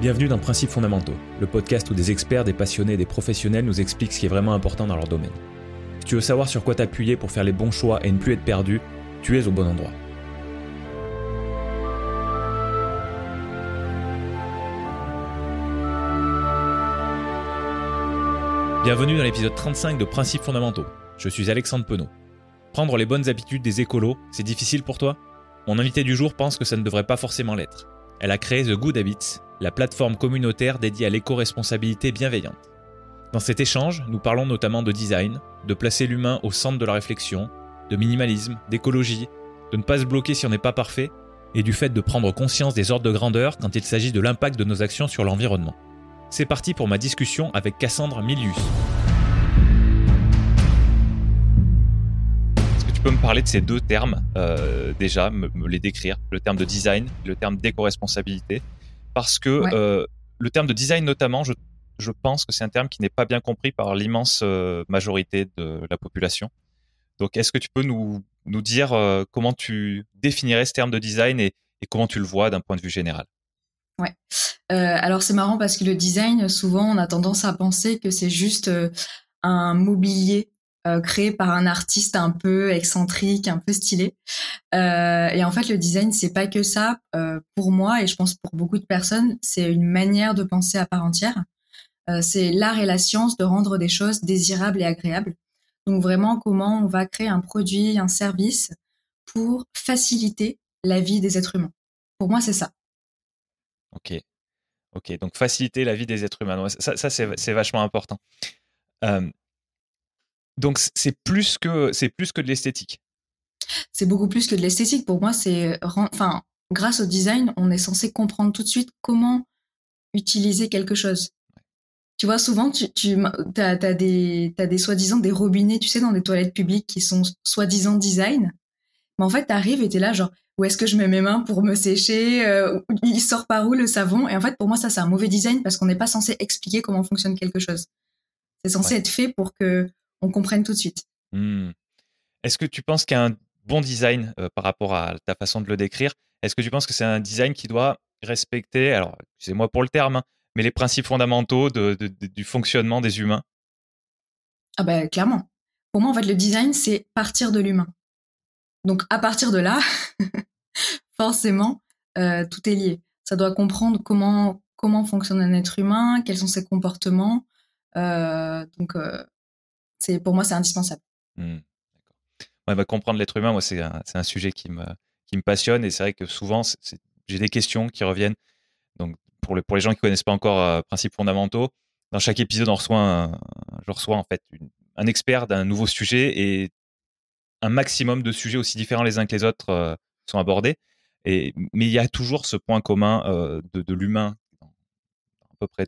Bienvenue dans Principes fondamentaux, le podcast où des experts, des passionnés et des professionnels nous expliquent ce qui est vraiment important dans leur domaine. Si tu veux savoir sur quoi t'appuyer pour faire les bons choix et ne plus être perdu, tu es au bon endroit. Bienvenue dans l'épisode 35 de Principes fondamentaux. Je suis Alexandre Penaud. Prendre les bonnes habitudes des écolos, c'est difficile pour toi? Mon invité du jour pense que ça ne devrait pas forcément l'être. Elle a créé The Good Habits, la plateforme communautaire dédiée à l'éco-responsabilité bienveillante. Dans cet échange, nous parlons notamment de design, de placer l'humain au centre de la réflexion, de minimalisme, d'écologie, de ne pas se bloquer si on n'est pas parfait, et du fait de prendre conscience des ordres de grandeur quand il s'agit de l'impact de nos actions sur l'environnement. C'est parti pour ma discussion avec Cassandre Milius. Est-ce que tu peux me parler de ces deux termes euh, déjà, me, les décrire, le terme de design, le terme d'éco-responsabilité Parce que Ouais. euh, le terme de design notamment, je, je pense que c'est un terme qui n'est pas bien compris par l'immense euh, majorité de la population. Donc est-ce que tu peux nous, nous dire euh, comment tu définirais ce terme de design et, et comment tu le vois d'un point de vue général? Euh, alors c'est marrant parce que le design, souvent, on a tendance à penser que c'est juste un mobilier euh, créé par un artiste un peu excentrique, un peu stylé. Euh, et en fait, le design, c'est pas que ça. Euh, pour moi, et je pense pour beaucoup de personnes, c'est une manière de penser à part entière. C'est l'art et la science de rendre des choses désirables et agréables. Donc vraiment, comment on va créer un produit, un service pour faciliter la vie des êtres humains. Pour moi, c'est ça. Ok. Ok, donc faciliter la vie des êtres humains. Ça, c'est vachement important. Donc c'est plus que c'est plus que de l'esthétique. c'est beaucoup plus que de l'esthétique. Pour moi, c'est, enfin, grâce au design, on est censé comprendre tout de suite comment utiliser quelque chose. Tu vois, souvent, tu, tu as, des, des soi-disant des robinets, tu sais, dans des toilettes publiques qui sont soi-disant design. Mais en fait, t'arrives et t'es là, genre, où est-ce que je mets mes mains pour me sécher euh, Il sort par où le savon? Et en fait, pour moi, ça, c'est un mauvais design parce qu'on n'est pas censé expliquer comment fonctionne quelque chose. C'est censé Ouais. être fait pour que on comprenne tout de suite. Hmm. Est-ce que tu penses qu'il y a un bon design euh, par rapport à ta façon de le décrire? Est-ce que tu penses que c'est un design qui doit respecter, alors excusez-moi pour le terme, hein, mais les principes fondamentaux de- de- de- du fonctionnement des humains? Ah ben clairement. Pour moi, en fait, le design, c'est partir de l'humain. Donc à partir de là, forcément, euh, tout est lié. Ça doit comprendre comment comment fonctionne un être humain, quels sont ses comportements. Euh, donc euh, pour moi c'est indispensable. Ouais, bah, comprendre l'être humain, moi, c'est un, un sujet qui me, qui me passionne et c'est vrai que souvent, j'ai des questions qui reviennent. Donc, pour, le, pour les gens qui connaissent pas encore euh, principes fondamentaux, dans chaque épisode, on reçoit je reçois en fait un expert d'un nouveau sujet et un maximum de sujets aussi différents les uns que les autres euh, sont abordés. Et, mais il y a toujours ce point commun euh, de, l'humain dans à peu près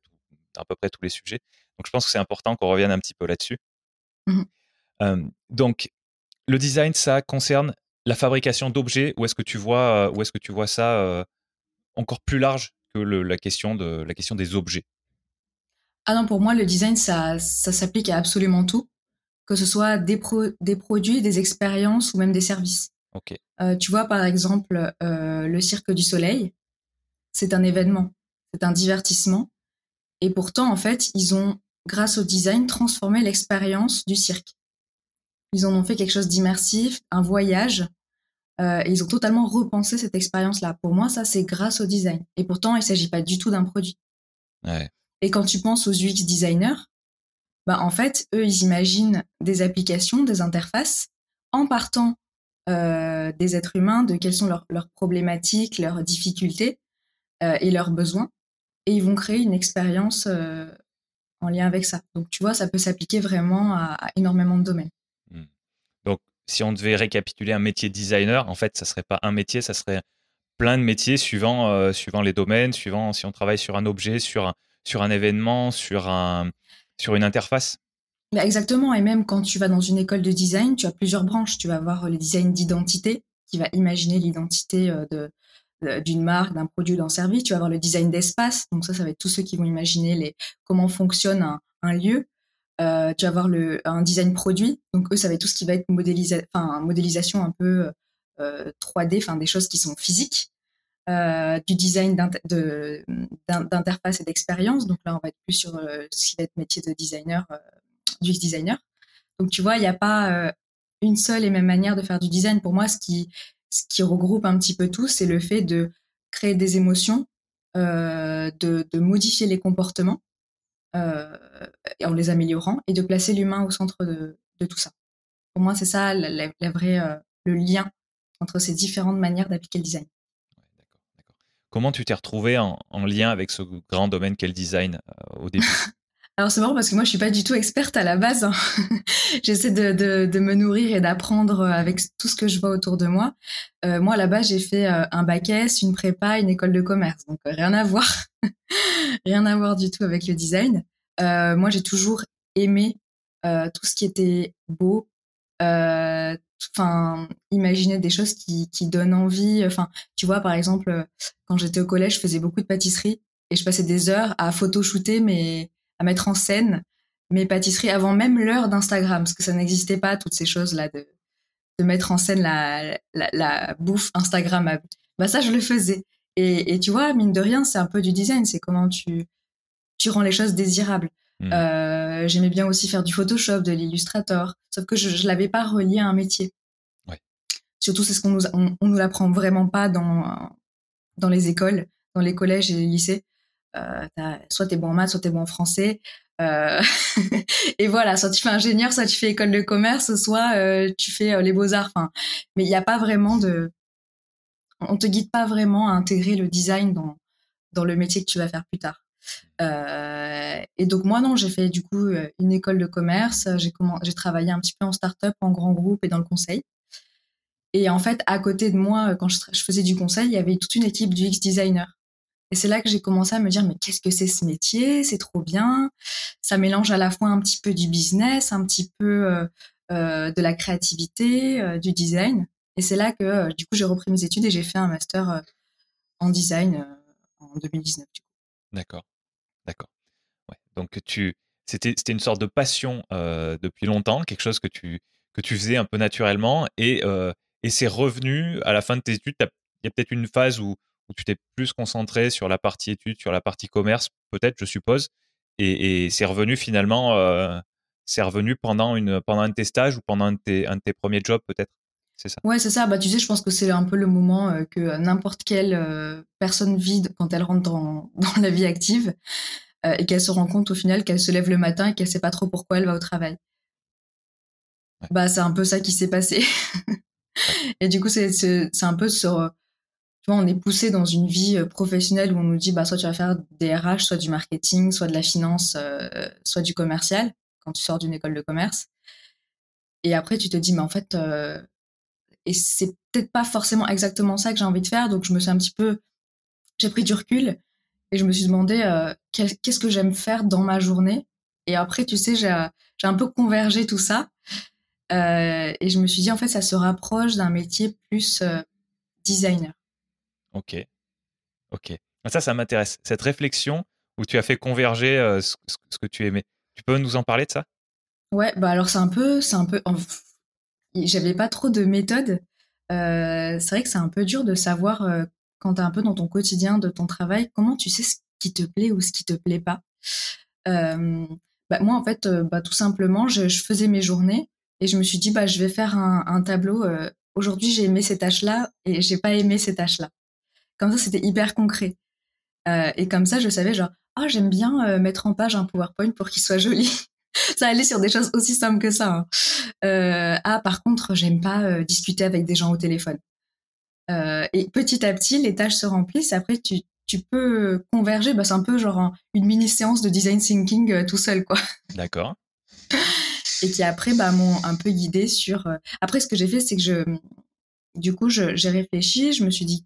à peu près tous les sujets. Donc, je pense que c'est important qu'on revienne un petit peu là-dessus. Euh, donc, le design, ça concerne la fabrication d'objets ou est-ce que tu vois, ou est-ce que tu vois ça euh, encore plus large que le- la question de la question des objets? Ah non, pour moi, le design, ça, ça s'applique à absolument tout, que ce soit des, pro- des produits, des expériences ou même des services. Ok. Euh, tu vois, par exemple, le Cirque du Soleil, c'est un événement, c'est un divertissement. Et pourtant, en fait, ils ont, grâce au design, transformé l'expérience du cirque. Ils en ont fait quelque chose d'immersif, un voyage. euh, et ils ont totalement repensé cette expérience-là. Pour moi, ça, c'est grâce au design. Et pourtant, il ne s'agit pas du tout d'un produit. Ouais. Et quand tu penses aux UX designers, bah, en fait, eux, ils imaginent des applications, des interfaces, en partant euh, des êtres humains, de quelles sont leurs, leurs problématiques, leurs difficultés euh, et leurs besoins. Et ils vont créer une expérience euh, en lien avec ça. Donc, tu vois, ça peut s'appliquer vraiment à, à énormément de domaines. Donc, si on devait récapituler un métier designer, en fait, ça serait pas un métier, ça serait plein de métiers suivant, euh, suivant les domaines, suivant si on travaille sur un objet, sur un, sur un événement, sur, un, sur une interface? Bah, exactement. Et même quand tu vas dans une école de design, tu as plusieurs branches. Tu vas avoir le design d'identité, qui va imaginer l'identité euh, de- d'une marque, d'un produit, d'un service. Tu vas avoir le design d'espace. Donc ça, ça va être tous ceux qui vont imaginer les, comment fonctionne un, lieu. Euh, tu vas avoir le, un design produit. Donc eux, ça va être tout ce qui va être modélisa modélisation un peu euh, 3D, enfin des choses qui sont physiques. du design d'interface et d'expérience. Donc là, on va être plus sur ce qui va être métier de designer, du designer. Donc tu vois, il n'y a pas une seule et même manière de faire du design. Pour moi, ce qui, ce qui regroupe un petit peu tout, c'est le fait de créer des émotions, de, de, modifier les comportements en les améliorant et de placer l'humain au centre de, de, tout ça. Pour moi, c'est ça la, vraie, le lien entre ces différentes manières d'appliquer le design. Comment tu t'es retrouvé en, lien avec ce grand domaine qu'est le design au début? Alors c'est marrant parce que moi je suis pas du tout experte à la base. Hein. J'essaie de, de, me nourrir et d'apprendre avec tout ce que je vois autour de moi. Euh, moi base j'ai fait euh, un bac S, une prépa, une école de commerce, donc euh, rien à voir, rien à voir du tout avec le design. moi j'ai toujours aimé tout ce qui était beau, enfin imaginer des choses qui, qui donnent envie. Enfin tu vois par exemple quand j'étais au collège je faisais beaucoup de pâtisserie et je passais des heures à photoshooter mes à mettre en scène mes pâtisseries avant même l'heure d'Instagram, parce que ça n'existait pas, toutes ces choses-là, de, de mettre en scène la, la, la, bouffe Instagrammable. Bah ça, je le faisais. Et, et tu vois, mine de rien, c'est un peu du design, c'est comment tu, tu rends les choses désirables. Hmm. Euh, J'aimais bien aussi faire du Photoshop, de l'Illustrator, sauf que je ne l'avais pas relié à un métier. Ouais. Surtout, c'est ce qu'on nous, on, on nous l'apprend vraiment pas dans, dans les écoles, dans les collèges et les lycées. Euh, soit t'es bon en maths, soit t'es bon en français. Euh, et voilà, soit tu fais ingénieur, soit tu fais école de commerce, soit euh, tu fais les beaux-arts. Enfin, mais il n'y a pas vraiment de... On te guide pas vraiment à intégrer le design dans, dans le métier que tu vas faire plus tard. et donc moi non, j'ai fait du coup une école de commerce. J'ai j'ai travaillé un petit peu en start-up, en grand groupe et dans le conseil. Et en fait, à côté de moi, quand je, je faisais du conseil, il y avait toute une équipe du X designer. Et c'est là que j'ai commencé à me dire, mais qu'est-ce que c'est ce métier? C'est trop bien. Ça mélange à la fois un petit peu du business, un petit peu euh, euh de la créativité, euh, du design. Et c'est là que, du coup, j'ai repris mes études et j'ai fait un master en design en 2019. D'accord, d'accord. Donc tu, c'était, c'était une sorte de passion depuis longtemps, quelque chose que tu que tu faisais un peu naturellement et et c'est revenu à la fin de tes études? Il y a peut-être une phase où où tu t'es plus concentré sur la partie études, sur la partie commerce, peut-être, je suppose, et, c'est revenu finalement, euh, c'est revenu pendant, une, pendant un de tes stages ou pendant un de tes, un de tes premiers jobs, peut-être c'est ça? Ouais, c'est ça. Bah, tu sais, je pense que c'est un peu le moment euh, que n'importe quelle euh, personne vide quand elle rentre dans, dans la vie active et qu'elle se rend compte au final qu'elle se lève le matin et qu'elle sait pas trop pourquoi elle va au travail. Bah, c'est un peu ça qui s'est passé. et du coup, c'est un peu sur on est poussé dans une vie euh, professionnelle où on nous dit, bah, soit tu vas faire des RH, soit du marketing, soit de la finance, euh, soit du commercial, quand tu sors d'une école de commerce. Et après, tu te dis, mais en fait, euh, et c'est peut-être pas forcément exactement ça que j'ai envie de faire. Donc, je me suis un petit peu, j'ai pris du recul et je me suis demandé, qu'est-ce que j'aime faire dans ma journée. Et après, tu sais, j'ai un peu convergé tout ça. et je me suis dit, en fait, ça se rapproche d'un métier plus designer. Ok. Ok. Ah, ça, ça m'intéresse. Cette réflexion où tu as fait converger euh, ce, que tu aimais. Tu peux nous en parler de ça? Ouais, bah alors c'est un peu, c'est un peu. J'avais pas trop de méthode. Euh, c'est vrai que c'est un peu dur de savoir euh, quand tu es un peu dans ton quotidien de ton travail, comment tu sais ce qui te plaît ou ce qui te plaît pas. bah, moi, en fait, bah, tout simplement, je, faisais mes journées et je me suis dit, bah, je vais faire un, un tableau. Aujourd'hui, j'ai aimé ces tâches-là et j'ai pas aimé ces tâches-là. Comme ça, c'était hyper concret. Euh, et comme ça, je savais genre, ah, j'aime bien euh, mettre en page un PowerPoint pour qu'il soit joli. ça allait sur des choses aussi simples que ça. Hein. Euh, ah, par contre, j'aime pas discuter avec des gens au téléphone. et petit à petit, les tâches se remplissent. Après, tu, tu peux converger. Bah, c'est un peu genre une mini séance de design thinking tout seul, quoi. D'accord. et qui après bah, m'ont un peu guidé sur. Après, ce que j'ai fait, c'est que je, du coup, j'ai réfléchi. Je me suis dit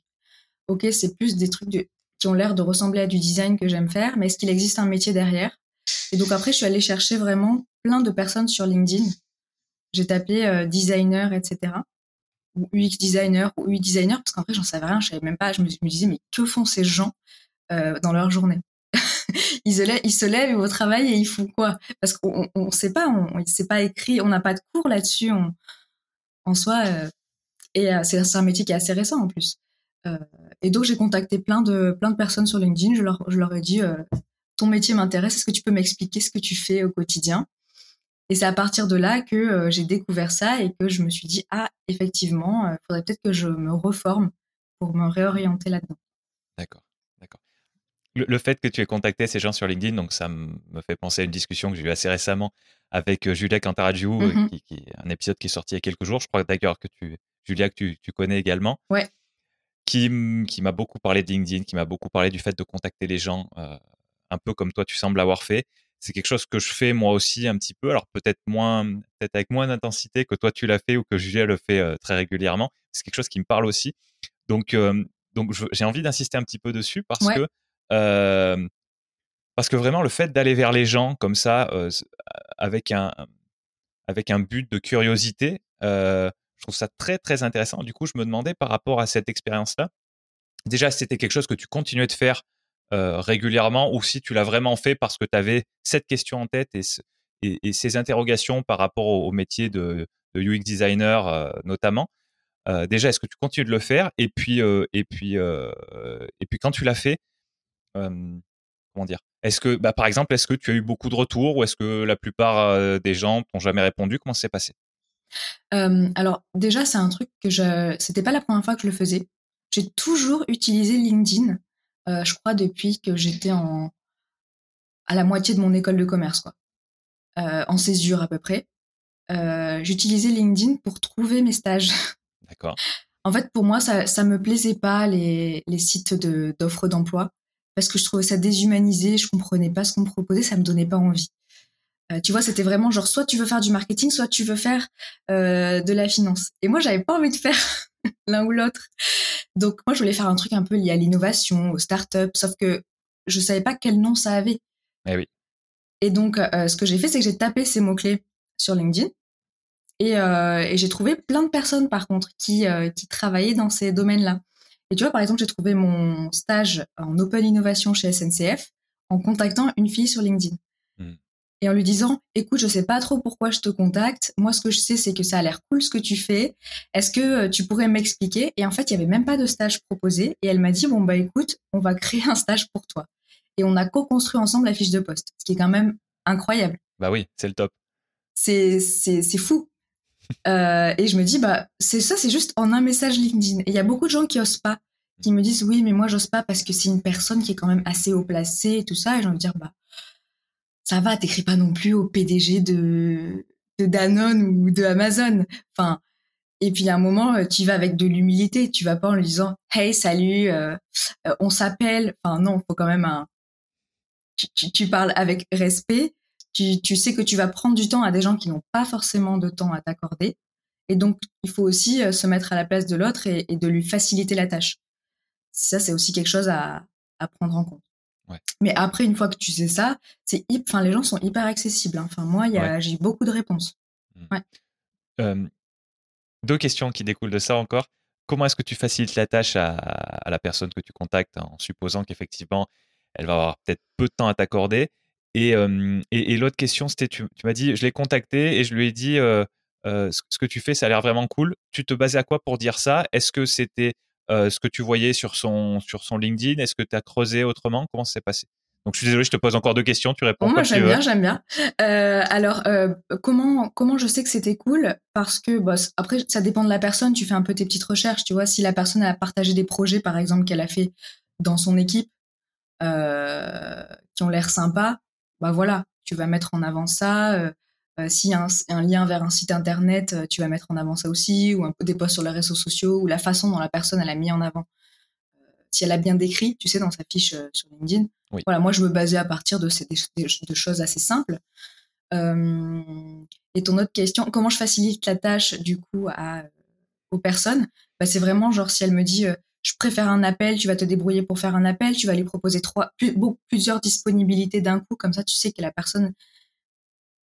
ok, c'est plus des trucs qui ont l'air de ressembler à du design que j'aime faire, mais est-ce qu'il existe un métier derrière? Et donc après, je suis allée chercher vraiment plein de personnes sur LinkedIn. J'ai tapé euh, designer, etc. Ou UX designer ou UI designer, parce qu'en fait, j'en savais rien, je savais même pas. Je me, disais, mais que font ces gens euh, dans leur journée? Ils, se lèvent, ils se lèvent au travail et ils font quoi? Parce qu'on ne sait pas, on ne sait pas écrit, on n'a pas de cours là-dessus en soi. Euh, et c'est un métier qui est assez récent en plus. Et donc j'ai contacté plein de plein de personnes sur LinkedIn. Je leur je leur ai dit ton métier m'intéresse. Est-ce que tu peux m'expliquer ce que tu fais au quotidien? Et c'est à partir de là que j'ai découvert ça et que je me suis dit ah effectivement, il faudrait peut-être que je me reforme pour me réorienter là-dedans. D'accord, d'accord. Le, fait que tu aies contacté ces gens sur LinkedIn, donc ça me fait penser à une discussion que j'ai eue assez récemment avec euh, Julia Cantaraggiou, euh, qui, est un épisode qui est sorti il y a quelques jours. Je crois d'ailleurs que tu, Julia, que tu, connais également. Ouais. Qui, m'a beaucoup parlé de LinkedIn, qui m'a beaucoup parlé du fait de contacter les gens, euh, un peu comme toi, tu sembles avoir fait. C'est quelque chose que je fais moi aussi un petit peu, alors peut-être moins, peut-être avec moins d'intensité que toi tu l'as fait ou que Julia le fait très régulièrement. C'est quelque chose qui me parle aussi. Donc, donc j'ai envie d'insister un petit peu dessus parce que parce que vraiment le fait d'aller vers les gens comme ça avec un avec un but de curiosité, je trouve ça très très intéressant. Du coup, je me demandais par rapport à cette expérience-là, déjà c'était quelque chose que tu continuais de faire régulièrement ou si tu l'as vraiment fait parce que tu avais cette question en tête et, ces interrogations par rapport au, métier de, UX designer notamment. Euh, déjà, est-ce que tu continues de le faire? Et puis, euh, et puis, euh, et puis, quand tu l'as fait, comment dire? Est-ce que, bah, par exemple, est-ce que tu as eu beaucoup de retours ou est-ce que la plupart des gens t'ont jamais répondu? Comment ça s'est passé? Alors, déjà, c'est un truc que je. C'était pas la première fois que je le faisais. J'ai toujours utilisé LinkedIn. je crois depuis que j'étais en à la moitié de mon école de commerce, quoi, en césure à peu près. J'utilisais LinkedIn pour trouver mes stages. D'accord. En fait, pour moi, ça, ça me plaisait pas les, les sites d'offres d'emploi parce que je trouvais ça déshumanisé, je comprenais pas ce qu'on me proposait, ça me donnait pas envie. Euh, tu vois, c'était vraiment genre soit tu veux faire du marketing, soit tu veux faire euh, de la finance. Et moi, j'avais pas envie de faire l'un ou l'autre. Donc moi, je voulais faire un truc un peu lié à l'innovation, aux startups, sauf que je savais pas quel nom ça avait. Eh oui. Et donc, euh, ce que j'ai fait, c'est que j'ai tapé ces mots clés sur LinkedIn euh, et, j'ai trouvé plein de personnes, par contre, qui, euh, qui travaillaient dans ces domaines-là. Et tu vois, par exemple, j'ai trouvé mon stage en Open Innovation chez SNCF en contactant une fille sur LinkedIn. Et en lui disant, écoute, je sais pas trop pourquoi je te contacte. Moi, ce que je sais, c'est que ça a l'air cool ce que tu fais. Est-ce que euh, tu pourrais m'expliquer? Et en fait, il y avait même pas de stage proposé. Et elle m'a dit, bon, bah, écoute, on va créer un stage pour toi. Et on a co-construit ensemble la fiche de poste, ce qui est quand même incroyable. Bah oui, c'est le top. C'est, c'est, c'est fou. Euh, et je me dis, bah, c'est ça, c'est juste en un message LinkedIn. Et il y a beaucoup de gens qui osent pas, qui me disent, oui, mais moi, j'ose pas parce que c'est une personne qui est quand même assez haut placée et tout ça. Et j'ai envie de dire, bah, ça va, t'écris pas non plus au PDG de, Danone ou de Amazon. Enfin, et puis à un moment, euh, tu vas avec de l'humilité. Tu vas pas en lui disant, hey, salut, euh, on s'appelle. Enfin, non, faut quand même un. Tu, parles avec respect tu, sais que tu vas prendre du temps à des gens qui n'ont pas forcément de temps à t'accorder. Et donc, il faut aussi euh, se mettre à la place de l'autre et, de lui faciliter la tâche. Ça, c'est aussi quelque chose à, prendre en compte. Mais après, une fois que tu sais ça, c'est enfin, les gens sont hyper accessibles. Hein. Enfin, moi, j'ai beaucoup de réponses. Mmh. deux questions qui découlent de ça encore. Comment est-ce que tu facilites la tâche à, à, la personne que tu contactes en supposant qu'effectivement, elle va avoir peut-être peu de temps à t'accorder? Et, et, l'autre question, c'était, tu, m'as dit, je l'ai contacté et je lui ai dit, ce que tu fais, ça a l'air vraiment cool. Tu te basais à quoi pour dire ça? Est-ce que c'était ce que tu voyais sur son, sur son LinkedIn Est-ce que tu as creusé autrement? Comment ça s'est passé? Donc je suis désolé, je te pose encore deux questions, tu réponds. moi j'aime bien, j'aime bien. alors comment comment je sais que c'était cool? Parce que bah, après ça dépend de la personne. Tu fais un peu tes petites recherches, tu vois. Si la personne a partagé des projets, par exemple, qu'elle a fait dans son équipe, qui ont l'air sympas, bah voilà, tu vas mettre en avant ça. Euh, euh, s'il y a un, lien vers un site internet, euh, tu vas mettre en avant ça aussi, ou un peu des posts sur les réseaux sociaux, ou la façon dont la personne elle a mis en avant. si elle a bien décrit, tu sais, dans sa fiche sur LinkedIn. Voilà, moi je me basais à partir de, ces, de choses assez simples. et ton autre question, comment je facilite la tâche du coup à, aux personnes? Bah, C'est vraiment genre si elle me dit je préfère un appel, tu vas te débrouiller pour faire un appel, tu vas lui proposer trois, plusieurs disponibilités d'un coup, comme ça tu sais que la personne,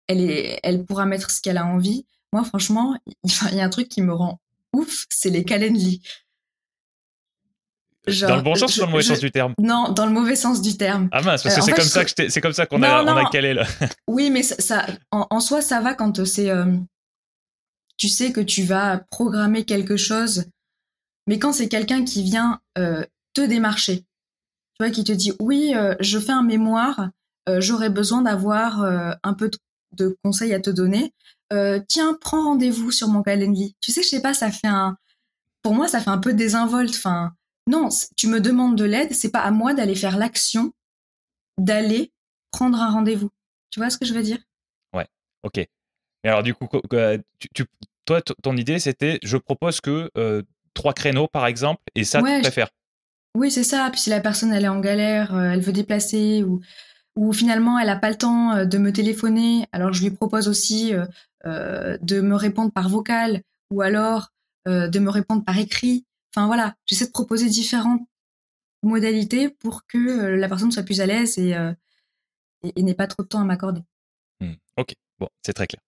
elle, est, elle pourra mettre ce qu'elle a envie. Moi, franchement, il y a un truc qui me rend ouf, c'est les Calendly. dans le bon sens ou dans le mauvais sens du terme? Non, dans le mauvais sens du terme. Ah mince, parce que euh, c'est comme, ça que c'est comme ça qu'on a, on a calé là. oui, mais ça, en, soi, ça va quand c'est. Euh, tu sais que tu vas programmer quelque chose Mais quand c'est quelqu'un qui vient te démarcher, tu vois, qui te dit oui, je fais un mémoire, j'aurais besoin d'avoir un peu de, conseils à te donner. tiens, prends rendez-vous sur mon calendrier. Tu sais, je sais pas, ça fait un, pour moi, ça fait un peu désinvolte. Enfin, non, tu me demandes de l'aide, c'est pas à moi d'aller faire l'action, d'aller prendre un rendez-vous. Tu vois ce que je veux dire? Ouais, ok. Alors du coup, tu, toi, ton idée, c'était, je propose que euh, trois créneaux, par exemple, et ça, tu préfères Oui, c'est ça. Puis si la personne, elle est en galère, euh, elle veut déplacer, ou, ou finalement, elle n'a pas le temps euh, de me téléphoner, alors je lui propose aussi de me répondre par vocal, ou alors de me répondre par écrit. Enfin voilà, j'essaie de proposer différentes modalités pour que la personne soit plus à l'aise et, n'ait pas trop de temps à m'accorder. Mmh. Ok, bon, c'est très clair.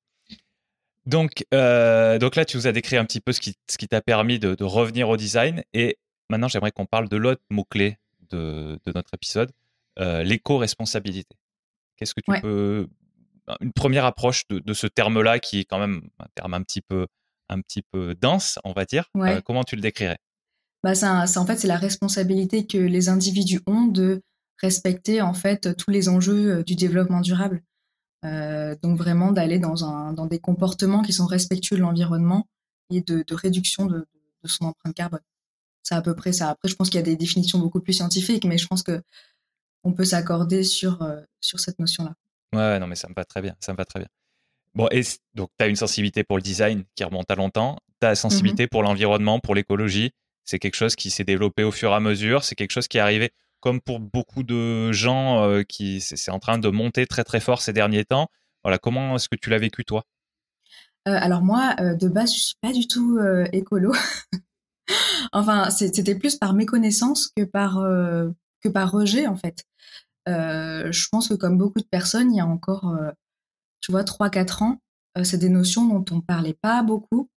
Donc, euh, donc là, tu nous as décrit un petit peu ce qui, ce qui t'a permis de, revenir au design. Et maintenant, j'aimerais qu'on parle de l'autre mot-clé de, de, notre épisode, euh, l'éco-responsabilité. Qu'est-ce que tu peux... Une première approche de, de ce terme-là, qui est quand même un terme un petit peu, un petit peu dense, on va dire. Euh, comment tu le décrirais? Bah, ça, en fait, c'est la responsabilité que les individus ont de respecter en fait tous les enjeux du développement durable. Euh, donc vraiment d'aller dans, un, dans des comportements qui sont respectueux de l'environnement et de, réduction de, son empreinte carbone. C'est à peu près ça. Après, je pense qu'il y a des définitions beaucoup plus scientifiques, mais je pense que on peut s'accorder sur, euh, sur cette notion-là. Ouais, non, mais ça me va très bien. Ça me va très bien. Bon, et donc, tu as une sensibilité pour le design qui remonte à longtemps. Tu as la sensibilité mmh pour l'environnement, pour l'écologie. C'est quelque chose qui s'est développé au fur et à mesure. C'est quelque chose qui est arrivé comme pour beaucoup de gens euh, qui c'est en train de monter très très fort ces derniers temps. Voilà, comment est-ce que tu l'as vécu toi? Euh, Alors moi, euh, de base, je suis pas du tout écolo. enfin, c'était plus par méconnaissance que par que par rejet en fait. je pense que comme beaucoup de personnes, il y a encore, tu vois, 3-4 ans, c'est des notions dont on parlait pas beaucoup.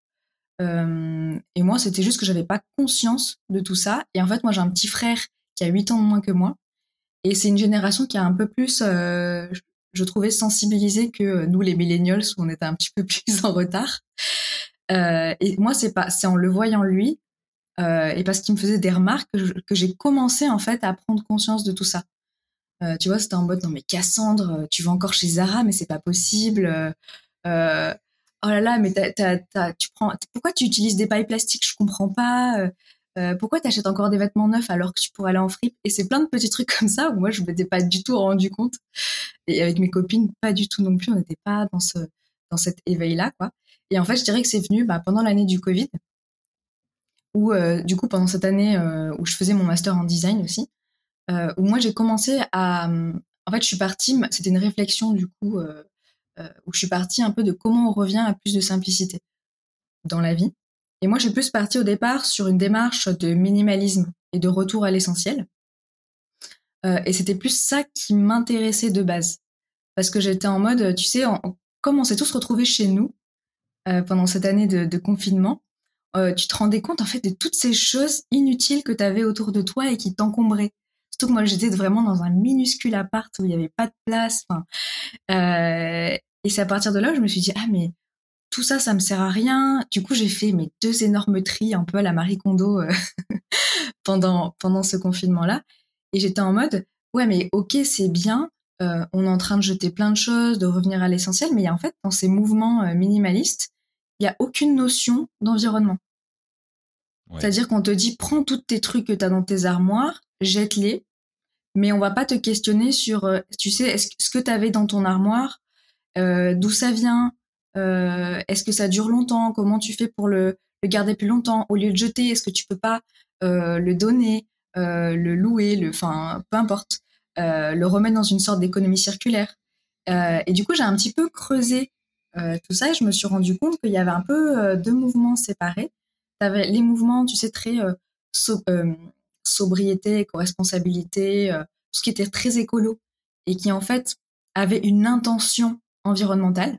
et moi, c'était juste que j'avais pas conscience de tout ça. Et en fait, moi, j'ai un petit frère qui a 8 ans de moins que moi. Et c'est une génération qui a un peu plus, euh, je trouvais, sensibilisé que nous, les millennials, où on était un petit peu plus en retard. Euh, et moi, c'est pas, c'est en le voyant lui, euh, et parce qu'il me faisait des remarques que, j'ai commencé en fait à prendre conscience de tout ça. Euh, tu vois, c'était en mode non mais Cassandre, tu vas encore chez Zara, mais c'est pas possible. Euh, oh là là, mais tu prends, pourquoi tu utilises des pailles plastiques? Je comprends pas. Euh, pourquoi tu achètes encore des vêtements neufs alors que tu pourrais aller en fripe? Et c'est plein de petits trucs comme ça où moi je m'étais pas du tout rendu compte et avec mes copines pas du tout non plus, on n'était pas dans ce dans cet éveil là quoi. Et en fait, je dirais que c'est venu bah, pendant l'année du Covid où euh, du coup pendant cette année euh, où je faisais mon master en design aussi où moi j'ai commencé à en fait, je suis partie c'était une réflexion du coup où je suis partie un peu de comment on revient à plus de simplicité dans la vie et moi, j'ai plus parti au départ sur une démarche de minimalisme et de retour à l'essentiel. Euh, et c'était plus ça qui m'intéressait de base. Parce que j'étais en mode, tu sais, comme on s'est tous retrouvés chez nous euh, pendant cette année de, confinement, euh, tu te rendais compte en fait de toutes ces choses inutiles que tu avais autour de toi et qui t'encombraient. Surtout que moi, j'étais vraiment dans un minuscule appart où il n'y avait pas de place. et c'est à partir de là que je me suis dit, ah mais tout ça, ça me sert à rien. Du coup, j'ai fait mes deux énormes tris, un peu à la Marie Kondo, euh, pendant, pendant ce confinement-là. Et j'étais en mode, ouais, mais ok, c'est bien. Euh, on est en train de jeter plein de choses, de revenir à l'essentiel, mais en fait, dans ces mouvements euh, minimalistes, il n'y a aucune notion d'environnement. C'est-à-dire qu'on te dit, prends tous tes trucs que tu as dans tes armoires, jette-les, mais on va pas te questionner sur, tu sais, est-ce, ce que tu avais dans ton armoire, d'où ça vient, euh, est-ce que ça dure longtemps Comment tu fais pour le, garder plus longtemps Au lieu de jeter, est-ce que tu peux pas euh, le donner, euh, le louer, le, enfin, peu importe, le remettre dans une sorte d'économie circulaire Et du coup, j'ai un petit peu creusé tout ça je me suis rendu compte qu'il y avait un peu deux mouvements séparés. Les mouvements, tu sais, très sobriété, éco-responsabilité, tout ce qui était très écolo et qui en fait avait une intention environnementale.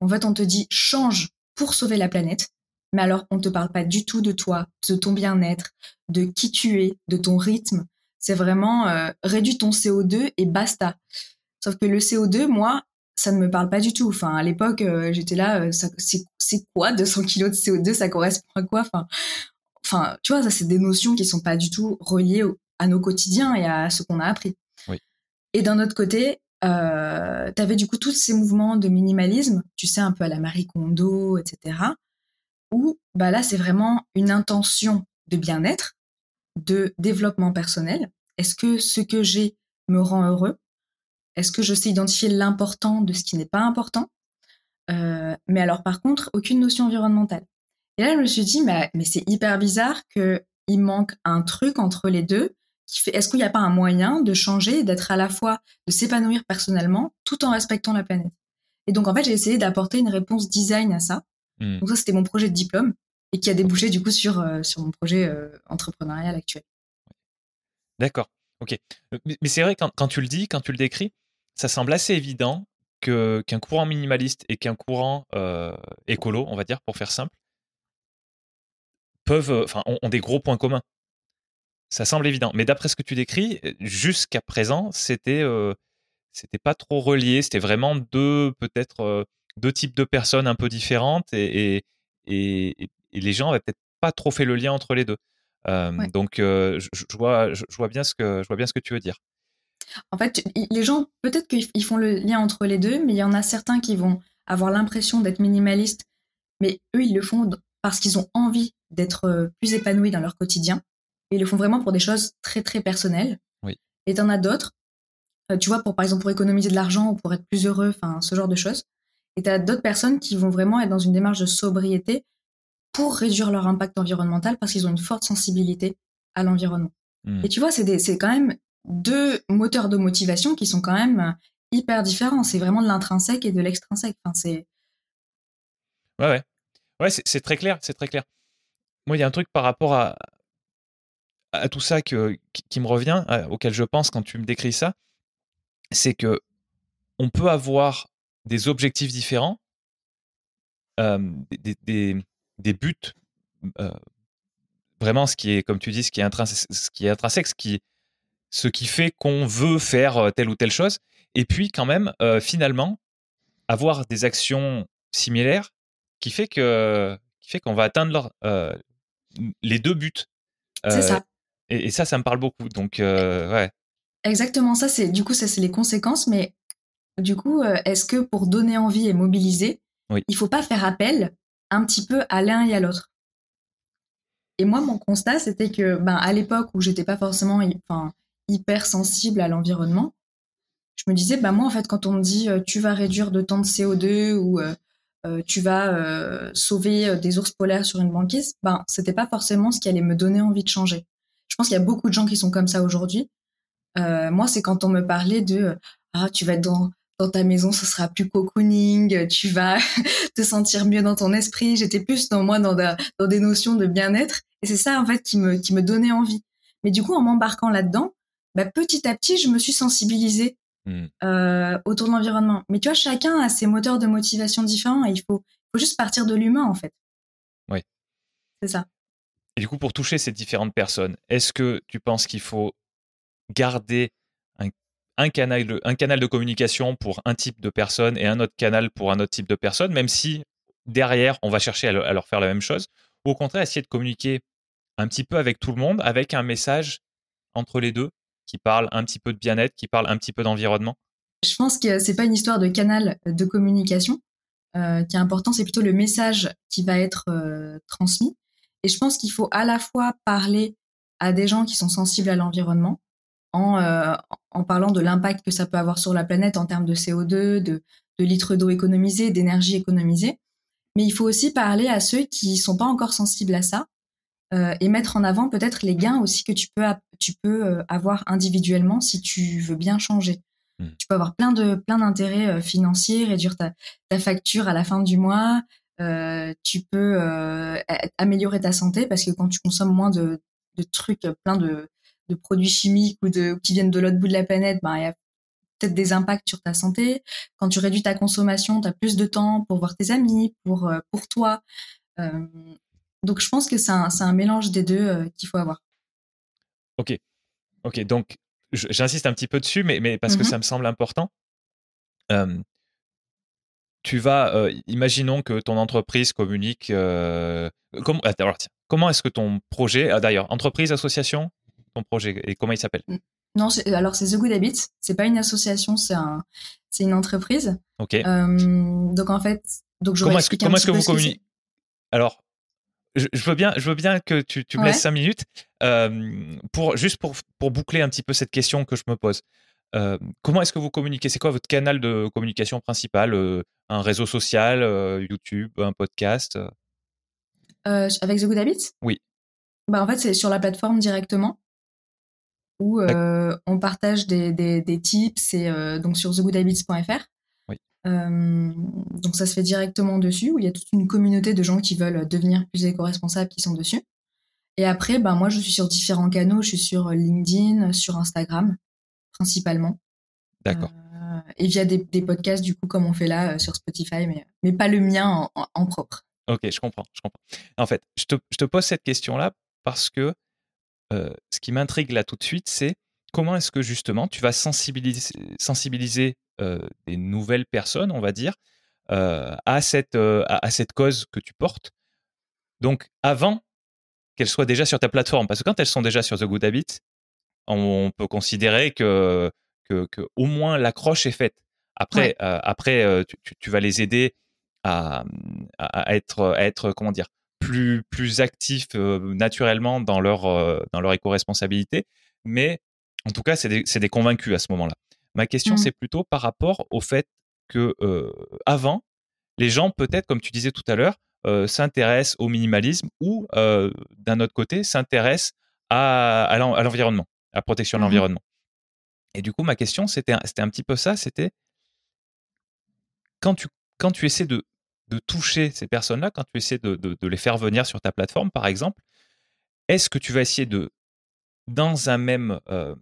En fait, on te dit change pour sauver la planète, mais alors on ne te parle pas du tout de toi, de ton bien-être, de qui tu es, de ton rythme. C'est vraiment euh, réduis ton CO2 et basta. Sauf que le CO2, moi, ça ne me parle pas du tout. Enfin, à l'époque, euh, j'étais là, euh, c'est quoi 200 kilos de CO2 Ça correspond à quoi? Enfin, enfin, tu vois, ça c'est des notions qui sont pas du tout reliées à nos quotidiens et à ce qu'on a appris. Et d'un autre côté, euh, tu avais du coup tous ces mouvements de minimalisme, tu sais, un peu à la Marie Kondo, etc. Où bah là, c'est vraiment une intention de bien-être, de développement personnel. Est-ce que ce que j'ai me rend heureux? Est-ce que je sais identifier l'important de ce qui n'est pas important? Euh, Mais alors, par contre, aucune notion environnementale. Et là, je me suis dit, mais, mais c'est hyper bizarre qu'il manque un truc entre les deux qui fait, est-ce qu'il n'y a pas un moyen de changer, d'être à la fois, de s'épanouir personnellement, tout en respectant la planète? Et donc, en fait, j'ai essayé d'apporter une réponse design à ça. Hmm. Donc ça, c'était mon projet de diplôme et qui a débouché du coup sur, euh, sur mon projet euh, entrepreneurial actuel. D'accord. Ok. Mais c'est vrai, quand, quand, tu le dis, quand tu le décris, ça semble assez évident qu'un courant minimaliste et qu'un courant écolo, on va dire, pour faire simple, peuvent, enfin, ont, des gros points communs. Ça semble évident. Mais d'après ce que tu décris, jusqu'à présent, c'était c'était pas trop relié. C'était vraiment deux, peut-être, deux types de personnes un peu différentes et, et, les gens avaient peut-être pas trop fait le lien entre les deux. Donc, je, vois, je, vois bien ce que, je vois bien ce que tu veux dire. En fait, les gens, peut-être qu'ils font le lien entre les deux, mais il y en a certains qui vont avoir l'impression d'être minimalistes, mais eux, ils le font parce qu'ils ont envie d'être euh, plus épanouis dans leur quotidien. Et ils le font vraiment pour des choses très, très personnelles. Oui. Et t'en as d'autres, euh, tu vois, pour, par exemple, pour économiser de l'argent ou pour être plus heureux, enfin, ce genre de choses. Et t'as d'autres personnes qui vont vraiment être dans une démarche de sobriété pour réduire leur impact environnemental parce qu'ils ont une forte sensibilité à l'environnement. Hmm. Et tu vois, c'est quand même deux moteurs de motivation qui sont quand même euh, hyper différents. C'est vraiment de l'intrinsèque et de l'extrinsèque. Enfin, c'est. Ouais, ouais. Ouais, c'est très clair, c'est très clair. Moi, il y a un truc par rapport à, à tout ça qui, me revient, auquel je pense quand tu me décris ça, c'est que on peut avoir des objectifs différents, des, buts, vraiment ce qui est, comme tu dis, ce qui est intrinsèque, ce qui, est intrinsèque, ce, qui, ce qui fait qu'on veut faire telle ou telle chose, et puis quand même, finalement, avoir des actions similaires qui fait que qui fait qu'on va atteindre euh, les deux buts. c'est euh, ça. Et, ça, ça me parle beaucoup. Donc, euh, ouais. Exactement, ça, c'est du coup, ça, c'est les conséquences. Mais du coup, est-ce que pour donner envie et mobiliser, il il faut pas faire appel un petit peu à l'un et à l'autre? Et moi, mon constat, c'était que, ben, à l'époque où j'étais pas forcément, enfin, hyper sensible à l'environnement, je me disais, ben moi, en fait, quand on me dit, tu vas réduire de temps de CO2 ou euh, tu vas euh, sauver euh, des ours polaires sur une banquise, ben c'était pas forcément ce qui allait me donner envie de changer. Je pense qu'il y a beaucoup de gens qui sont comme ça aujourd'hui. moi, c'est quand on me parlait de ah tu vas être dans ta maison, ce sera plus cocooning, tu vas te sentir mieux dans ton esprit. J'étais plus dans moi dans des notions de bien-être et c'est ça en fait qui me qui me donnait envie. Mais du coup, en m'embarquant là-dedans, bah, petit à petit, je me suis sensibilisée Hmm. Euh, autour de l'environnement. Mais tu vois, chacun a ses moteurs de motivation différents et il faut, faut juste partir de l'humain, en fait. Oui. C'est ça. Et du coup, pour toucher ces différentes personnes, est-ce que tu penses qu'il faut garder un, canal de, un canal de communication pour un type de personne et un autre canal pour un autre type de personne, même si derrière, on va chercher à, leur faire la même chose Ou au contraire, essayer de communiquer un petit peu avec tout le monde, avec un message entre les deux qui parle un petit peu de bien-être, qui parle un petit peu d'environnement? Je pense que c'est pas une histoire de canal de communication euh, qui est important, c'est plutôt le message qui va être euh, transmis. Et je pense qu'il faut à la fois parler à des gens qui sont sensibles à l'environnement en, euh, parlant de l'impact que ça peut avoir sur la planète en termes de CO2, de, de litres d'eau économisés, d'énergie économisée. Mais il faut aussi parler à ceux qui sont pas encore sensibles à ça euh, et mettre en avant peut-être les gains aussi que tu peux, tu peux euh, avoir individuellement si tu veux bien changer. Mmh. Tu peux avoir plein de plein d'intérêts euh, financiers, réduire ta, ta facture à la fin du mois. Euh, tu peux améliorer ta santé parce que quand tu consommes moins de, de trucs, plein de, de produits chimiques ou de qui viennent de l'autre bout de la planète, ben il y a peut-être des impacts sur ta santé. Quand tu réduis ta consommation, tu as plus de temps pour voir tes amis, pour pour toi. Euh, donc je pense que c'est un, mélange des deux euh, qu'il faut avoir. Ok. Ok, donc j'insiste un petit peu dessus, mais, mais parce que mmh ça me semble important. tu vas, euh, imaginons que ton entreprise communique. Euh, comment, alors, tiens, comment est-ce que ton projet, ah, d'ailleurs, entreprise, association, ton projet, et comment il s'appelle? Non, alors c'est The Good Habits. C'est pas une association, c'est un, c'est une entreprise. Ok. Euh, donc en fait, donc comment est-ce que, comment est-ce que vous communiquez Alors, je, veux bien, je veux bien que tu, tu me laisses cinq minutes pour juste pour, pour boucler un petit peu cette question que je me pose. Euh, comment est-ce que vous communiquez? C'est quoi votre canal de communication principal euh, Un réseau social, euh, YouTube, un podcast? Avec The Good Habits? Oui. Bah, en fait, c'est sur la plateforme directement où on partage des, des, tips et donc sur thegoodhabits.fr. Oui. donc ça se fait directement dessus où il y a toute une communauté de gens qui veulent devenir plus éco-responsables qui sont dessus. Et après, bah, moi, je suis sur différents canaux. Je suis sur LinkedIn, sur Instagram principalement. D'accord. Euh, et via des, podcasts, du coup, comme on fait là euh, sur Spotify, mais, mais pas le mien en, propre. Ok, je comprends, je comprends. En fait, je te, je te pose cette question-là parce que euh, ce qui m'intrigue là tout de suite, c'est comment est-ce que justement tu vas sensibiliser, sensibiliser des nouvelles personnes, on va dire, à, cette, à, cette cause que tu portes. Donc, avant qu'elles soient déjà sur ta plateforme, parce que quand elles sont déjà sur The Good Habit, on peut considérer que, que, au moins l'accroche est faite. Après, euh, après euh, tu, vas les aider à, à, être, être, comment dire, plus, plus actifs euh, naturellement dans leur, dans leur éco-responsabilité. Mais en tout cas, c'est des, des, convaincus à ce moment-là. Ma question, mmh. c'est plutôt par rapport au fait que avant, les gens, peut-être, comme tu disais tout à l'heure, s'intéressent au minimalisme ou, d'un autre côté, s'intéressent à, à l'environnement la protection de mmh l'environnement. Et du coup, ma question, c'était un, un petit peu ça, c'était quand tu, quand tu essaies de, de toucher ces personnes-là, quand tu essaies de, de, les faire venir sur ta plateforme, par exemple, est-ce que tu vas essayer de, dans un même, euh,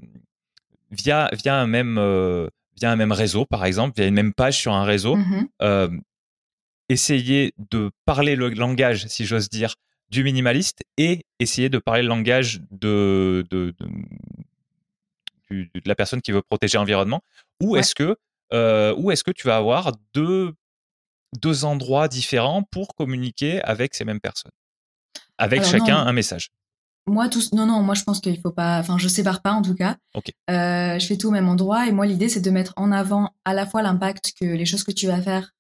via, via, un même, euh, via un même réseau, par exemple, via une même page sur un réseau, mmh euh, essayer de parler le langage, si j'ose dire, du minimaliste et essayer de parler le langage de, de, de, la personne qui veut protéger l'environnement. Ou est-ce que, euh, est que tu vas avoir deux, deux endroits différents pour communiquer avec ces mêmes personnes? Avec chacun un message moi, tous, non, non, moi je pense qu'il faut pas, enfin, je sépare pas en tout cas. Euh, je fais tout au même endroit et moi l'idée c'est de mettre en avant à la fois l'impact que les choses que tu vas faire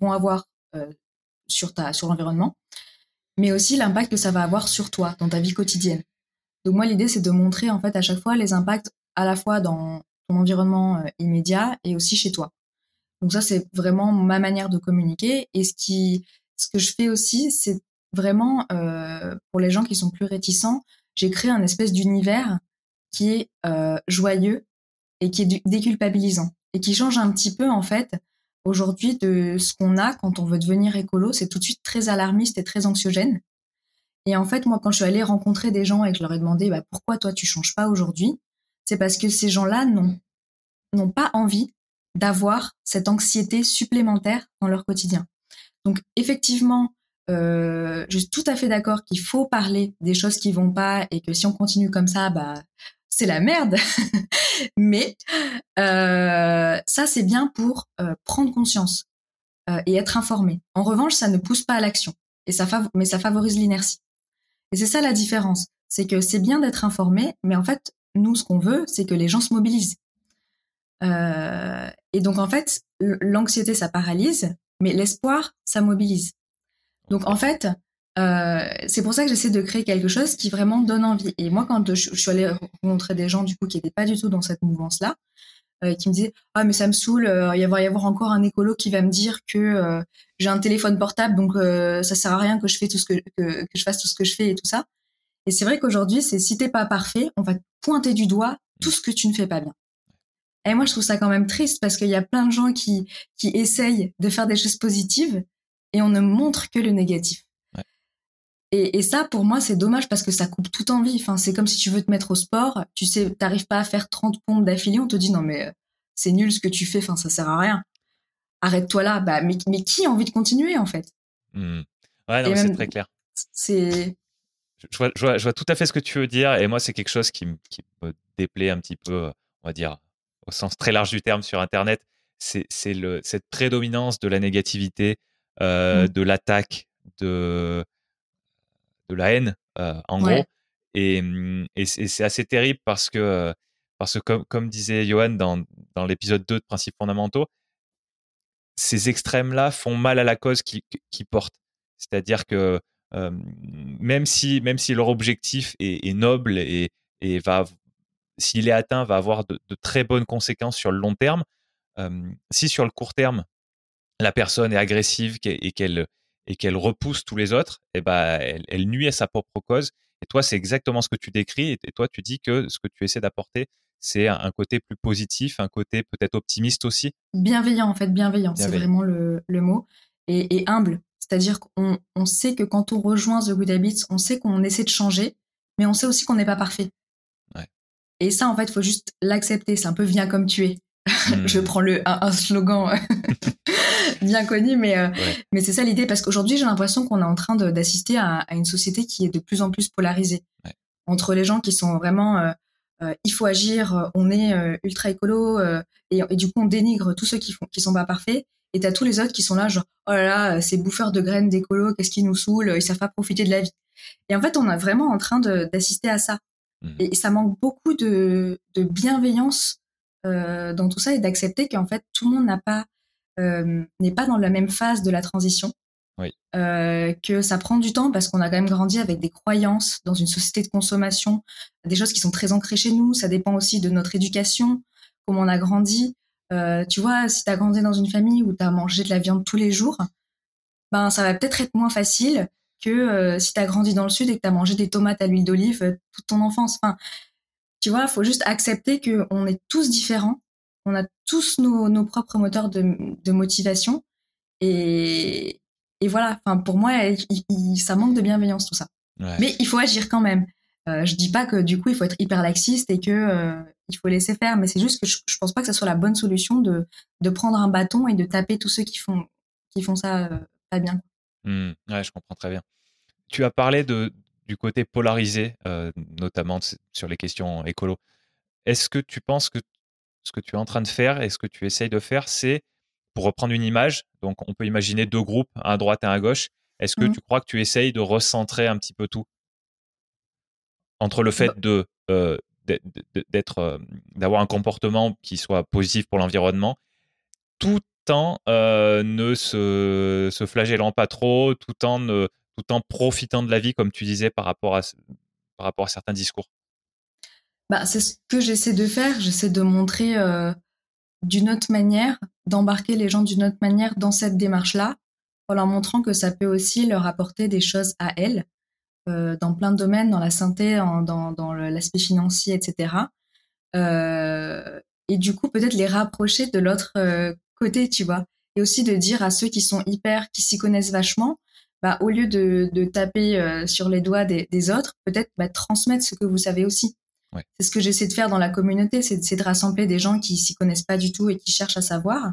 vont avoir euh, sur ta, sur l'environnement, mais aussi l'impact que ça va avoir sur toi, dans ta vie quotidienne. Donc moi, l'idée, c'est de montrer en fait à chaque fois les impacts à la fois dans ton environnement euh, immédiat et aussi chez toi. Donc ça, c'est vraiment ma manière de communiquer. Et ce qui, ce que je fais aussi, c'est vraiment euh, pour les gens qui sont plus réticents, j'ai créé un espèce d'univers qui est euh, joyeux et qui est déculpabilisant et qui change un petit peu en fait aujourd'hui de ce qu'on a quand on veut devenir écolo, c'est tout de suite très alarmiste et très anxiogène. Et en fait, moi, quand je suis allée rencontrer des gens et que je leur ai demandé bah, pourquoi toi tu changes pas aujourd'hui, c'est parce que ces gens-là n'ont pas envie d'avoir cette anxiété supplémentaire dans leur quotidien. Donc effectivement, euh, je suis tout à fait d'accord qu'il faut parler des choses qui vont pas et que si on continue comme ça, bah c'est la merde. Mais euh, ça, c'est bien pour euh, prendre conscience euh, et être informé. En revanche, ça ne pousse pas à l'action, et ça mais ça favorise l'inertie. Et c'est ça la différence, c'est que c'est bien d'être informé, mais en fait, nous, ce qu'on veut, c'est que les gens se mobilisent. et donc, en fait, l'anxiété, ça paralyse, mais l'espoir, ça mobilise. Donc, en fait, euh, c'est pour ça que j'essaie de créer quelque chose qui vraiment donne envie. Et moi, quand je, suis allée rencontrer des gens du coup qui n'étaient pas du tout dans cette mouvance-là, euh, qui me disaient ah mais ça me saoule, euh, il va y avoir encore un écolo qui va me dire que j'ai un téléphone portable donc ça sert à rien que je fais tout ce que, que, je fasse tout ce que je fais et tout ça. Et c'est vrai qu'aujourd'hui, c'est si t'es pas parfait, on va te pointer du doigt tout ce que tu ne fais pas bien. Et moi, je trouve ça quand même triste parce qu'il y a plein de gens qui qui essayent de faire des choses positives et on ne montre que le négatif. Et, et, ça, pour moi, c'est dommage parce que ça coupe toute envie. Enfin, c'est comme si tu veux te mettre au sport, tu sais, t'arrives pas à faire 30 pompes d'affilée, on te dit non mais euh, c'est nul ce que tu fais, enfin ça sert à rien. Arrête-toi là. Bah mais, mais qui a envie de continuer en fait? Mmh. Ouais, non, c'est très clair. C'est. Je vois, je, vois, je vois, tout à fait ce que tu veux dire et moi c'est quelque chose qui, qui me déplaît un petit peu, on va dire au sens très large du terme sur Internet, c'est cette prédominance de la négativité, mmh. de l'attaque, de, de la haine, en gros. Et, mmh, et c'est assez terrible parce que, parce que comme, comme disait Johan dans, dans l'épisode 2 de Principes fondamentaux, ces extrêmes-là font mal à la cause qu'ils qui portent. C'est-à-dire que même, si, même si leur objectif est, noble et, et va, s'il est atteint, va avoir de, très bonnes conséquences sur le long terme, si sur le court terme, la personne est agressive et qu'elle et qu'elle repousse tous les autres, et eh ben, elle, nuit à sa propre cause. Et toi, c'est exactement ce que tu décris. Et toi, tu dis que ce que tu essaies d'apporter, c'est un côté plus positif, un côté peut-être optimiste aussi. Bienveillant, en fait, bienveillant, c'est vraiment le, mot. Et, humble. C'est-à-dire qu'on on sait que quand on rejoint The Good Habits, on sait qu'on essaie de changer, mais on sait aussi qu'on n'est pas parfait. Et ça, en fait, il faut juste l'accepter. C'est un peu viens comme tu es. je hmm. prends le, un, slogan bien connu, mais, euh, mais c'est ça l'idée, parce qu'aujourd'hui, j'ai l'impression qu'on est en train d'assister à, une société qui est de plus en plus polarisée. Entre les gens qui sont vraiment, euh, euh, il faut agir, on est ultra écolo, et, du coup, on dénigre tous ceux qui font, qui sont pas parfaits, et t'as tous les autres qui sont là, genre, oh là là, ces bouffeurs de graines d'écolo, qu'est-ce qui nous saoule, ils savent pas profiter de la vie. Et en fait, on est vraiment en train d'assister à ça. Mmh. Et ça manque beaucoup de, de bienveillance euh, dans tout ça et d'accepter qu'en fait tout le monde n'a pas euh, n'est pas dans la même phase de la transition. Oui. Euh, que ça prend du temps parce qu'on a quand même grandi avec des croyances dans une société de consommation, des choses qui sont très ancrées chez nous. Ça dépend aussi de notre éducation, comment on a grandi. Euh, tu vois, si tu as grandi dans une famille où tu as mangé de la viande tous les jours, ben ça va peut-être être moins facile que euh, si tu as grandi dans le sud et que tu as mangé des tomates à l'huile d'olive euh, toute ton enfance. Enfin, tu vois, il faut juste accepter qu'on est tous différents, on a tous nos, nos propres moteurs de, de motivation. Et, et voilà, enfin, pour moi, ça manque de bienveillance tout ça. Mais il faut agir quand même. Euh, je dis pas que du coup il faut être hyper laxiste et que euh, il faut laisser faire, mais c'est juste que je, je, pense pas que ce soit la bonne solution de, de prendre un bâton et de taper tous ceux qui font qui font ça euh, pas bien. Mmh, ouais, je comprends très bien. Tu as parlé de, du côté polarisé, euh, notamment sur les questions écolo. Est-ce que tu penses que ce que tu es en train de faire et ce que tu essayes de faire, c'est, pour reprendre une image, donc on peut imaginer deux groupes, un à droite et un à gauche, est-ce que mmh. tu crois que tu essayes de recentrer un petit peu tout? Entre le fait bah de euh, d'être euh, d'avoir un comportement qui soit positif pour l'environnement tout en ne se, se, flagellant pas trop tout en tout en profitant de la vie, comme tu disais, par rapport à, par rapport à certains discours? Bah, C'est ce que j'essaie de faire. J'essaie de montrer euh, d'une autre manière, d'embarquer les gens d'une autre manière dans cette démarche-là, en leur montrant que ça peut aussi leur apporter des choses à elles, euh, dans plein de domaines, dans la santé, dans, dans l'aspect financier, etc. Euh, et du coup, peut-être les rapprocher de l'autre côté, tu vois. Et aussi de dire à ceux qui sont hyper, qui s'y connaissent vachement, bah, au lieu de, de taper euh, sur les doigts des, des autres, peut-être bah, transmettre ce que vous savez aussi. Ouais. C'est ce que j'essaie de faire dans la communauté, c'est de rassembler des gens qui s'y connaissent pas du tout et qui cherchent à savoir,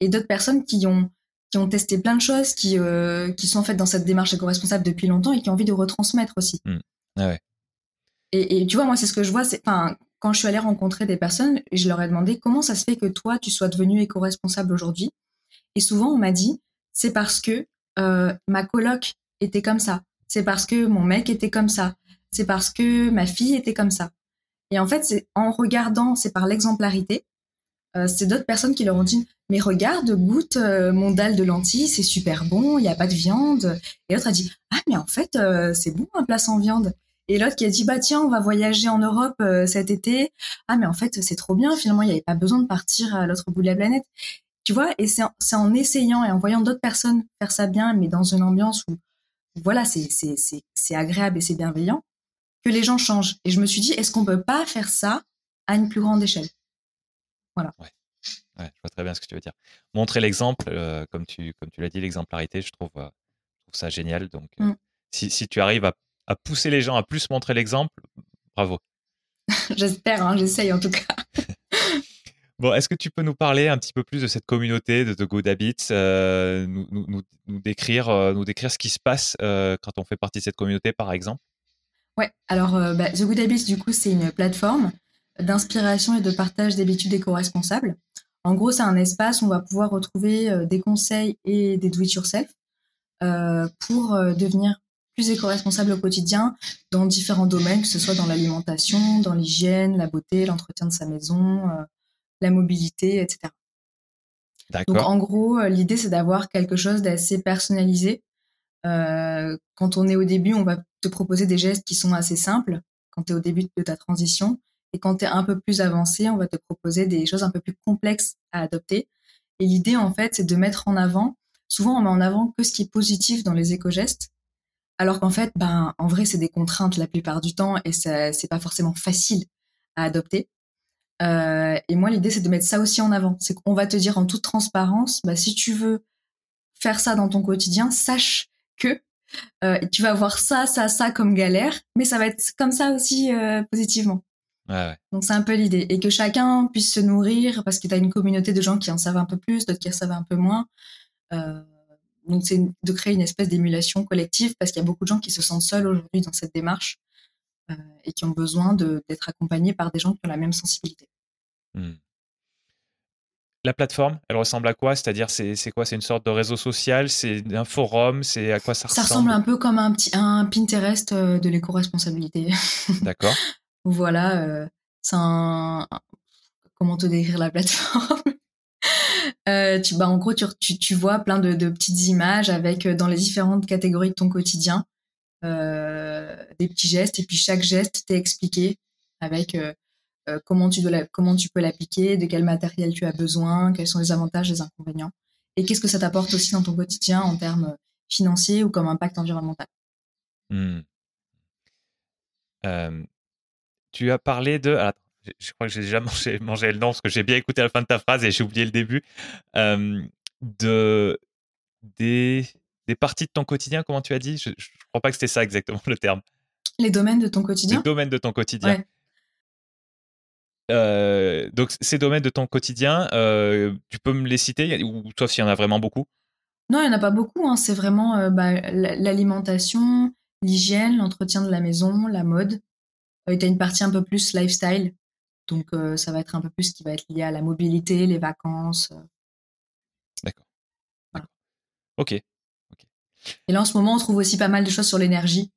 et d'autres personnes qui ont qui ont testé plein de choses, qui euh, qui sont en fait dans cette démarche éco-responsable depuis longtemps et qui ont envie de retransmettre aussi. Mmh. Ah ouais. et, et, tu vois, moi, c'est ce que je vois. C'est, enfin, quand je suis allée rencontrer des personnes, je leur ai demandé comment ça se fait que toi, tu sois devenu éco-responsable aujourd'hui? Et souvent, on m'a dit, c'est parce que euh, ma coloc était comme ça. C'est parce que mon mec était comme ça. C'est parce que ma fille était comme ça. Et en fait, c'est en regardant, c'est par l'exemplarité. Euh, c'est d'autres personnes qui leur ont dit mais regarde, goûte euh, mon dalle de lentilles, c'est super bon, il n'y a pas de viande. Et l'autre a dit ah mais en fait c'est bon un plat sans viande. Et l'autre qui a dit bah tiens on va voyager en Europe cet été. Ah mais en fait c'est trop bien finalement il n'y avait pas besoin de partir à l'autre bout de la planète. Tu vois, et c'est en, essayant et en voyant d'autres personnes faire ça bien, mais dans une ambiance où, voilà, c'est agréable et c'est bienveillant, que les gens changent. Et je me suis dit, est-ce qu'on peut pas faire ça à une plus grande échelle? Voilà. Ouais. je vois très bien ce que tu veux dire. Montrer l'exemple, euh, comme tu, comme tu l'as dit, l'exemplarité, je trouve, euh, ça génial. Donc, euh, mm. si, si, tu arrives à, à, pousser les gens à plus montrer l'exemple, bravo. J'espère, hein, j'essaye en tout cas. Bon, est-ce que tu peux nous parler un petit peu plus de cette communauté de The Good Habits, euh, nous, nous, nous, décrire, euh, nous décrire ce qui se passe euh, quand on fait partie de cette communauté, par exemple? Ouais, alors bah, The Good Habits, du coup, c'est une plateforme d'inspiration et de partage d'habitudes éco-responsables. En gros, c'est un espace où on va pouvoir retrouver des conseils et des do-it-yourself pour devenir plus éco-responsable au quotidien dans différents domaines, que ce soit dans l'alimentation, dans l'hygiène, la beauté, l'entretien de sa maison, la mobilité, etc. Donc en gros, l'idée c'est d'avoir quelque chose d'assez personnalisé. quand on est au début, on va te proposer des gestes qui sont assez simples quand tu es au début de ta transition. Et quand tu es un peu plus avancé, on va te proposer des choses un peu plus complexes à adopter. Et l'idée, en fait, c'est de mettre en avant, souvent on met en avant que ce qui est positif dans les éco-gestes, alors qu'en fait, ben, en vrai, c'est des contraintes la plupart du temps et ça, c'est pas forcément facile à adopter. Euh, et moi, l'idée, c'est de mettre ça aussi en avant. C'est qu'on va te dire en toute transparence, bah, si tu veux faire ça dans ton quotidien, sache que euh, tu vas avoir ça, ça, ça comme galère, mais ça va être comme ça aussi euh, positivement. Donc c'est un peu l'idée. Et que chacun puisse se nourrir, parce que tu as une communauté de gens qui en savent un peu plus, d'autres qui en savent un peu moins. Donc c'est de créer une espèce d'émulation collective, parce qu'il y a beaucoup de gens qui se sentent seuls aujourd'hui dans cette démarche et qui ont besoin d'être accompagnés par des gens qui ont la même sensibilité. Hmm. La plateforme, elle ressemble à quoi? C'est-à-dire, c'est quoi? C'est une sorte de réseau social? C'est un forum? C'est à quoi ça ressemble Ça ressemble? un peu comme un, petit, un Pinterest euh, de l'éco-responsabilité. D'accord. Voilà, euh, c'est un, comment te décrire la plateforme? Euh, tu, bah, en gros, tu, tu, tu vois plein de, de, petites images avec dans les différentes catégories de ton quotidien euh, des petits gestes et puis chaque geste t'est expliqué avec comment tu dois comment tu peux l'appliquer, de quel matériel tu as besoin, quels sont les avantages, les inconvénients et qu'est-ce que ça t'apporte aussi dans ton quotidien en termes financiers ou comme impact environnemental. Mmh. Tu as parlé de. je crois que j'ai déjà mangé, mangé, le nom parce que j'ai bien écouté la fin de ta phrase et j'ai oublié le début. de, des, des, parties de ton quotidien, comment tu as dit? Je ne crois pas que c'était ça exactement le terme. Les domaines de ton quotidien? Les domaines de ton quotidien. Donc, ces domaines de ton quotidien, tu peux me les citer, ou sauf s'il y en a vraiment beaucoup? Non, il n'y en a pas beaucoup. Hein. C'est vraiment bah, l'alimentation, l'hygiène, l'entretien de la maison, la mode, euh, tu as une partie un peu plus lifestyle. Donc, euh, ça va être un peu plus ce qui va être lié à la mobilité, les vacances. Euh. D'accord. Ok. Et là, en ce moment, on trouve aussi pas mal de choses sur l'énergie.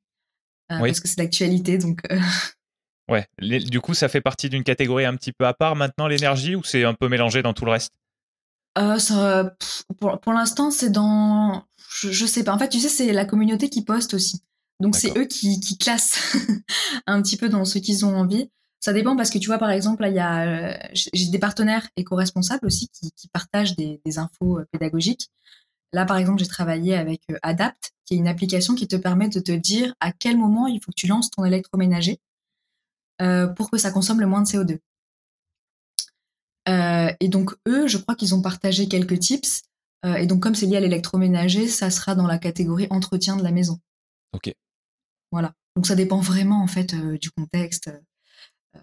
Parce que c'est d'actualité. Donc. Ouais. du coup, ça fait partie d'une catégorie un petit peu à part maintenant, l'énergie, ou c'est un peu mélangé dans tout le reste? Ça, pour, pour l'instant, c'est dans. Je, je, sais pas. En fait, tu sais, c'est la communauté qui poste aussi. Donc c'est eux qui, qui classent un petit peu dans ce qu'ils ont envie. Ça dépend parce que tu vois, par exemple, il y a, euh, j'ai des partenaires éco-responsables aussi qui, qui partagent des, des, infos euh, pédagogiques. Là, par exemple, j'ai travaillé avec euh, Adapt, qui est une application qui te permet de te dire à quel moment il faut que tu lances ton électroménager euh, pour que ça consomme le moins de CO2. Euh, et donc eux, je crois qu'ils ont partagé quelques tips. Euh, et donc comme c'est lié à l'électroménager, ça sera dans la catégorie entretien de la maison. Ok. Voilà. Donc ça dépend vraiment en fait euh, du contexte. Euh,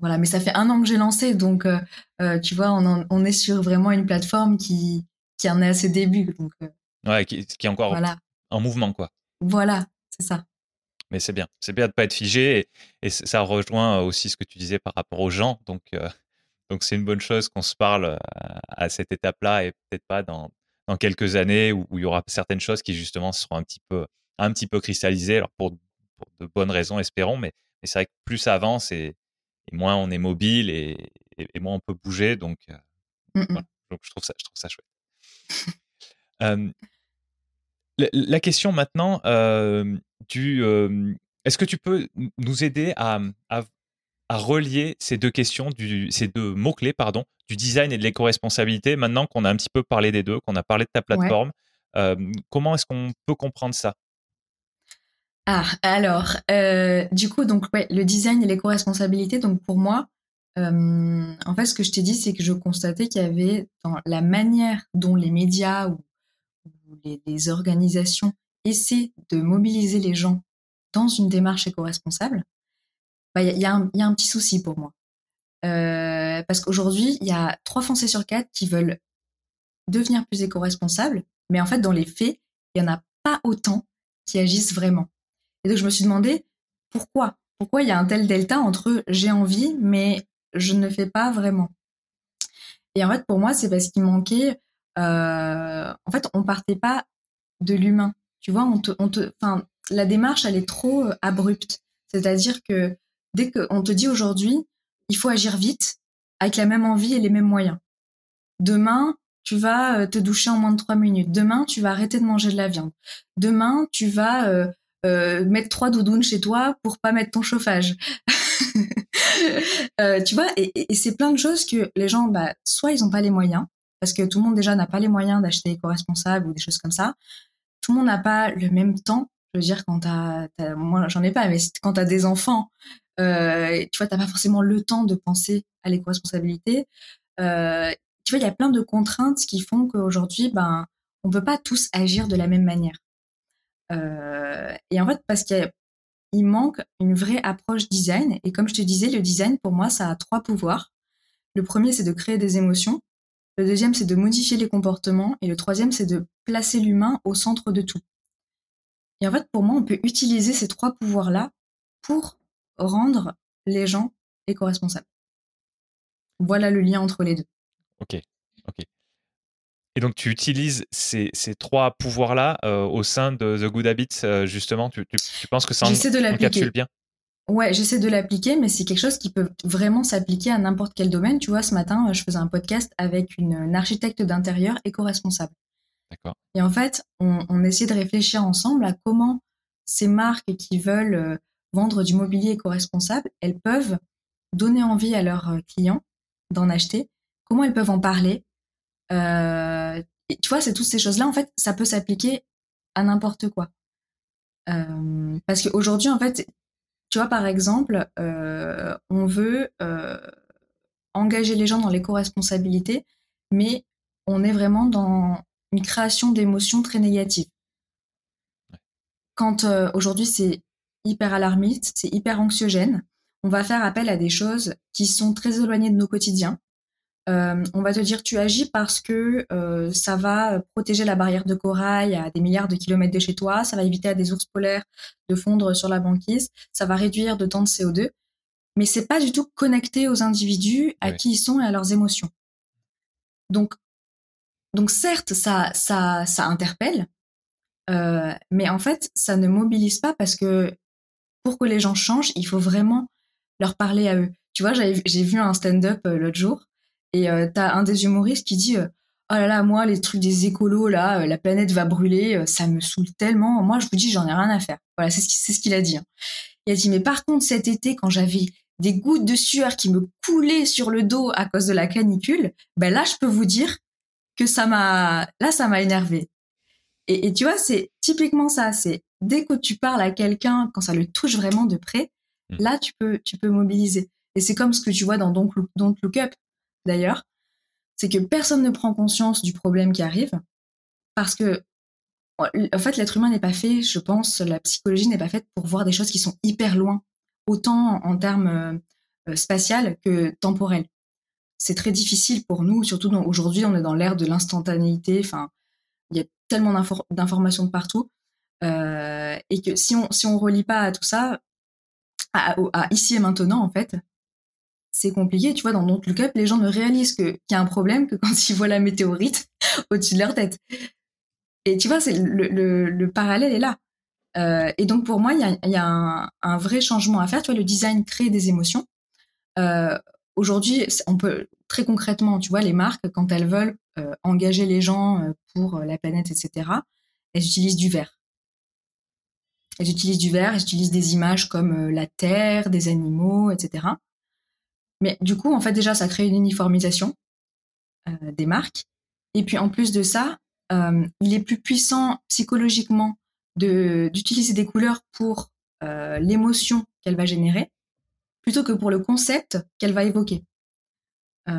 voilà, mais ça fait un an que j'ai lancé, donc euh, tu vois, on, est sur vraiment une plateforme qui, qui en est à ses débuts. Donc, ouais, qui, qui, est encore en mouvement, quoi. Voilà, c'est ça. Mais c'est bien, c'est bien de pas être figé et, ça rejoint aussi ce que tu disais par rapport aux gens. Donc, donc c'est une bonne chose qu'on se parle à, cette étape-là et peut-être pas dans, dans quelques années où, où, il y aura certaines choses qui justement seront un petit peu un petit peu cristallisées. Alors pour de bonnes raisons, espérons. Mais, c'est vrai que plus ça avance et, moins on est mobile et, moins on peut bouger. Donc, euh, donc je, trouve ça, je trouve ça chouette. la, question maintenant du est-ce que tu peux nous aider à, à, relier ces deux questions, du, ces deux mots-clés, pardon, du design et de l'éco-responsabilité, maintenant qu'on a un petit peu parlé des deux, qu'on a parlé de ta plateforme, comment est-ce qu'on peut comprendre ça? Ah, alors, euh, du coup, donc, ouais, le design et l'éco-responsabilité, donc pour moi, euh, en fait, ce que je t'ai dit, c'est que je constatais qu'il y avait dans la manière dont les médias ou, les, organisations essaient de mobiliser les gens dans une démarche éco-responsable, bah, il y, a un, petit souci pour moi. Euh, parce qu'aujourd'hui, il y a trois Français sur quatre qui veulent devenir plus éco-responsables, mais en fait, dans les faits, il y en a pas autant qui agissent vraiment. Et donc, je me suis demandé pourquoi Pourquoi il y a un tel delta entre j'ai envie, mais je ne fais pas vraiment Et en fait, pour moi, c'est parce qu'il manquait. Euh, en fait, on partait pas de l'humain. Tu vois, on te, on te, la démarche, elle est trop euh, abrupte. C'est-à-dire que dès qu'on te dit aujourd'hui, il faut agir vite, avec la même envie et les mêmes moyens. Demain, tu vas euh, te doucher en moins de trois minutes. Demain, tu vas arrêter de manger de la viande. Demain, tu vas euh, euh, mettre trois doudounes chez toi pour pas mettre ton chauffage. tu vois, et, et c'est plein de choses que les gens, bah, soit ils n'ont pas les moyens, parce que tout le monde déjà n'a pas les moyens d'acheter éco-responsable ou des choses comme ça. Tout le monde n'a pas le même temps. Je veux dire, quand t'as, as, moi j'en ai pas, mais quand t'as des enfants, euh, tu vois, t'as pas forcément le temps de penser à l'éco-responsabilité. Euh, tu vois, il y a plein de contraintes qui font qu'aujourd'hui, ben, on peut pas tous agir de la même manière. Euh, et en fait, parce qu'il manque une vraie approche design. Et comme je te disais, le design, pour moi, ça a trois pouvoirs. Le premier, c'est de créer des émotions. Le deuxième, c'est de modifier les comportements. Et le troisième, c'est de placer l'humain au centre de tout. Et en fait, pour moi, on peut utiliser ces trois pouvoirs-là pour rendre les gens éco-responsables. Voilà le lien entre les deux. Ok, ok. Et donc, tu utilises ces, ces trois pouvoirs-là euh, au sein de The Good Habits, euh, justement? Tu, tu, tu, penses que ça en, encapsule bien? Ouais, j'essaie de l'appliquer, mais c'est quelque chose qui peut vraiment s'appliquer à n'importe quel domaine. Tu vois, ce matin, je faisais un podcast avec une, une architecte d'intérieur éco-responsable. Et en fait, on, essayait de réfléchir ensemble à comment ces marques qui veulent euh, vendre du mobilier éco-responsable, elles peuvent donner envie à leurs euh, clients d'en acheter, comment elles peuvent en parler. Euh, tu vois, c'est toutes ces choses-là, en fait, ça peut s'appliquer à n'importe quoi. Parce qu'aujourd'hui, en fait, tu vois, par exemple, on veut engager les gens dans l'éco-responsabilité, mais on est vraiment dans une création d'émotions très négatives. Quand euh, aujourd'hui c'est hyper alarmiste, c'est hyper anxiogène, on va faire appel à des choses qui sont très éloignées de nos quotidiens. Euh, on va te dire tu agis parce que euh, ça va protéger la barrière de corail à des milliards de kilomètres de chez toi, ça va éviter à des ours polaires de fondre sur la banquise, ça va réduire de temps de CO2, mais c'est pas du tout connecté aux individus à qui ils sont et à leurs émotions. Donc, donc certes, ça, ça, ça interpelle, euh, mais en fait, ça ne mobilise pas parce que pour que les gens changent, il faut vraiment leur parler à eux. Tu vois, j'ai vu un stand-up euh, l'autre jour et euh, t'as un des humoristes qui dit euh, Oh là là, moi, les trucs des écolos, là, la planète va brûler, ça me saoule tellement. Moi, je vous dis, j'en ai rien à faire. Voilà, c'est ce qu'il a dit. Hein. Il a dit Mais par contre, cet été, quand j'avais des gouttes de sueur qui me coulaient sur le dos à cause de la canicule, ben là, je peux vous dire que ça m'a, là, ça m'a énervé. Et, et, tu vois, c'est typiquement ça. C'est dès que tu parles à quelqu'un, quand ça le touche vraiment de près, mmh. là, tu peux, tu peux mobiliser. Et c'est comme ce que tu vois dans Don't Look, Don't Look Up, d'ailleurs. C'est que personne ne prend conscience du problème qui arrive parce que, en fait, l'être humain n'est pas fait, je pense, la psychologie n'est pas faite pour voir des choses qui sont hyper loin, autant en termes euh, spatial que temporel. C'est très difficile pour nous, surtout aujourd'hui, on est dans l'ère de l'instantanéité. Enfin, il y a tellement d'informations de partout. Euh, et que si on si on relie pas à tout ça, à, ici et maintenant en fait, c'est compliqué. Tu vois, dans Don't Look Up, les gens ne réalisent qu'il y a un problème que quand ils voient la météorite au-dessus de leur tête. Et tu vois, le, le, le, parallèle est là. Euh, et donc pour moi, il y a, un, vrai changement à faire. Tu vois, le design crée des émotions. Euh, Aujourd'hui, on peut très concrètement, tu vois, les marques quand elles veulent euh, engager les gens euh, pour la planète, etc. Elles utilisent du vert. Elles utilisent du vert, elles utilisent des images comme euh, la terre, des animaux, etc. Mais du coup, en fait, déjà, ça crée une uniformisation euh, des marques. Et puis, en plus de ça, euh, il est plus puissant psychologiquement d'utiliser des couleurs pour euh, l'émotion qu'elle va générer, plutôt que pour le concept qu'elle va évoquer. et,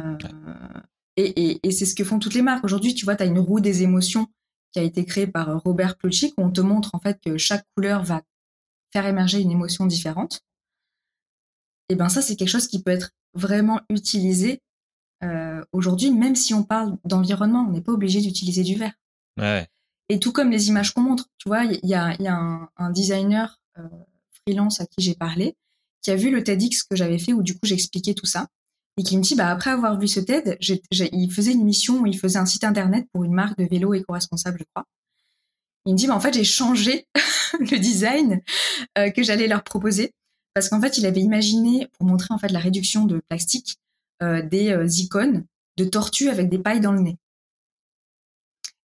et, et c'est ce que font toutes les marques. Aujourd'hui, tu vois, tu as une roue des émotions qui a été créé par Robert Plutchik, où on te montre en fait que chaque couleur va faire émerger une émotion différente. Et ben ça, c'est quelque chose qui peut être vraiment utilisé euh, aujourd'hui, même si on parle d'environnement, on n'est pas obligé d'utiliser du vert. Ouais. Et tout comme les images qu'on montre, tu vois, il y a, y a un, un designer euh, freelance à qui j'ai parlé, qui a vu le TEDx que j'avais fait où du coup j'expliquais tout ça. et qui me dit, bah, après avoir vu ce TED, il faisait une mission où il faisait un site internet pour une marque de vélo éco-responsable, je crois. Il me dit, bah, en fait, j'ai changé le design euh, que j'allais leur proposer parce qu'en fait, il avait imaginé, pour montrer en fait la réduction de plastique, euh, des euh, icônes de tortues avec des pailles dans le nez.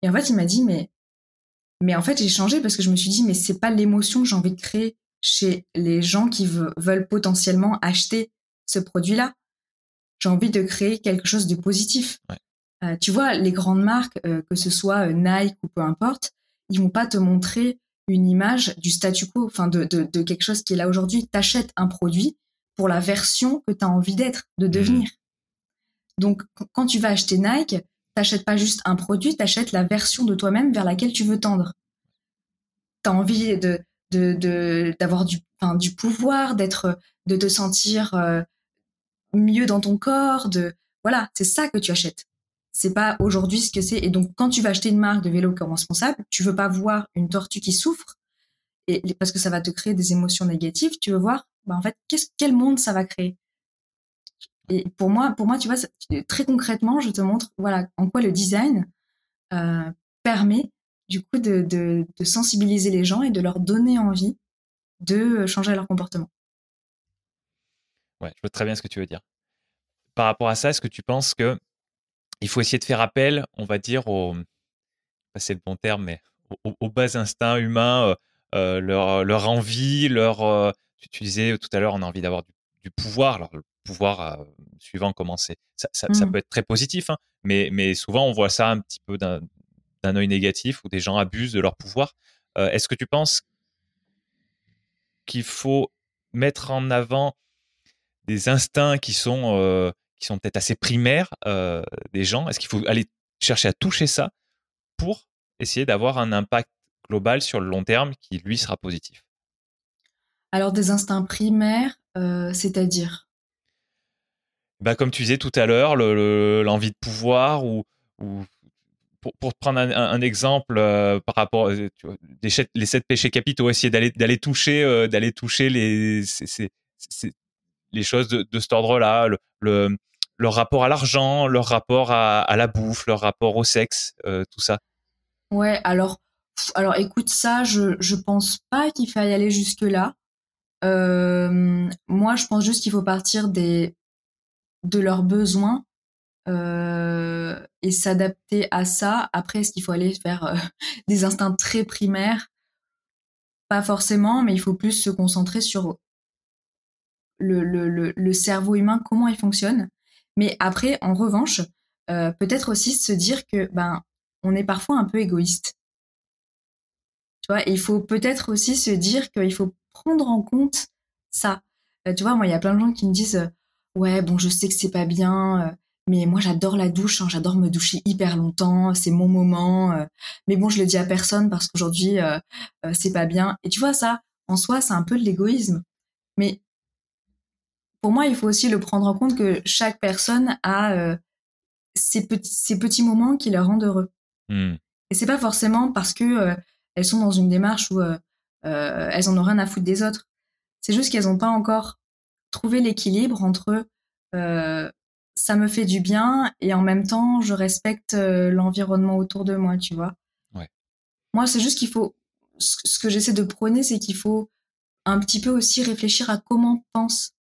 Et en fait, il m'a dit, mais, mais en fait, j'ai changé parce que je me suis dit, mais c'est pas l'émotion que j'ai envie de créer chez les gens qui veulent potentiellement acheter ce produit-là. J'ai envie de créer quelque chose de positif. Euh, tu vois, les grandes marques, euh, que ce soit euh, Nike ou peu importe, ils vont pas te montrer une image du statu quo, enfin de, de, de quelque chose qui est là aujourd'hui. T'achètes un produit pour la version que tu as envie d'être, de mmh. devenir. Donc, quand tu vas acheter Nike, t'achètes pas juste un produit, t'achètes la version de toi-même vers laquelle tu veux tendre. Tu as envie de d'avoir du du pouvoir, d'être de te sentir euh, mieux dans ton corps, de voilà, c'est ça que tu achètes. C'est pas aujourd'hui ce que c'est. Et donc, quand tu vas acheter une marque de vélo responsable, tu veux pas voir une tortue qui souffre, et parce que ça va te créer des émotions négatives. Tu veux voir, bah, en fait, qu'est-ce, quel monde ça va créer? Et pour moi, pour moi, tu vois, très concrètement, je te montre, voilà, en quoi le design euh, permet du coup de, de, de, sensibiliser les gens et de leur donner envie de changer leur comportement. Ouais, je vois très bien ce que tu veux dire. Par rapport à ça, est-ce que tu penses que il faut essayer de faire appel, on va dire, au, c'est le bon terme, mais aux, bas instincts humains, euh, euh, leur, leur, envie, leur. Euh, tu, disais tout à l'heure, on a envie d'avoir du, pouvoir. Alors, le pouvoir, suivant comment c'est, ça, ça, mmh. peut être très positif, hein, mais, mais souvent on voit ça un petit peu d'un, d'un œil négatif où des gens abusent de leur pouvoir. est-ce que tu penses qu'il faut mettre en avant des instincts qui sont, euh, qui sont peut-être assez primaires euh, des gens? Est-ce qu'il faut aller chercher à toucher ça pour essayer d'avoir un impact global sur le long terme qui, lui, sera positif? Alors, des instincts primaires, euh, c'est-à-dire? Bah, Comme tu disais tout à l'heure, l'envie de pouvoir ou, ou pour, pour prendre un, exemple euh, par rapport euh, tu les sept péchés capitaux, essayer d'aller d'aller toucher euh, d'aller toucher les les choses de, de cet ordre-là, le, le, leur rapport à l'argent, leur rapport à, à, la bouffe, leur rapport au sexe, tout ça. Ouais, alors alors écoute ça, je je pense pas qu'il faille aller jusque là. moi, je pense juste qu'il faut partir des de leurs besoins euh, et s'adapter à ça. Après, est-ce qu'il faut aller faire euh, des instincts très primaires? Pas forcément, mais il faut plus se concentrer sur le, le, le, cerveau humain, comment il fonctionne. Mais après, en revanche, euh, peut-être aussi se dire que ben on est parfois un peu égoïste. Tu vois, il faut peut-être aussi se dire qu'il faut prendre en compte ça. tu vois, moi, il y a plein de gens qui me disent ouais, bon, je sais que c'est pas bien, mais moi, j'adore la douche. Hein, j'adore me doucher hyper longtemps. C'est mon moment. Euh. mais bon, je le dis à personne parce qu'aujourd'hui, euh, euh, c'est pas bien. Et tu vois, ça, en soi, c'est un peu de l'égoïsme. Mais pour moi, il faut aussi le prendre en compte que chaque personne a ses, petits, ses petits moments qui la rendent heureux. Mmh. Et c'est pas forcément parce que elles sont dans une démarche où elles en ont rien à foutre des autres. C'est juste qu'elles n'ont pas encore trouvé l'équilibre entre ça me fait du bien et en même temps, je respecte euh, l'environnement autour de moi, tu vois. Ouais. Moi, c'est juste qu'il faut. Ce que j'essaie de prôner, c'est qu'il faut un petit peu aussi réfléchir à comment pense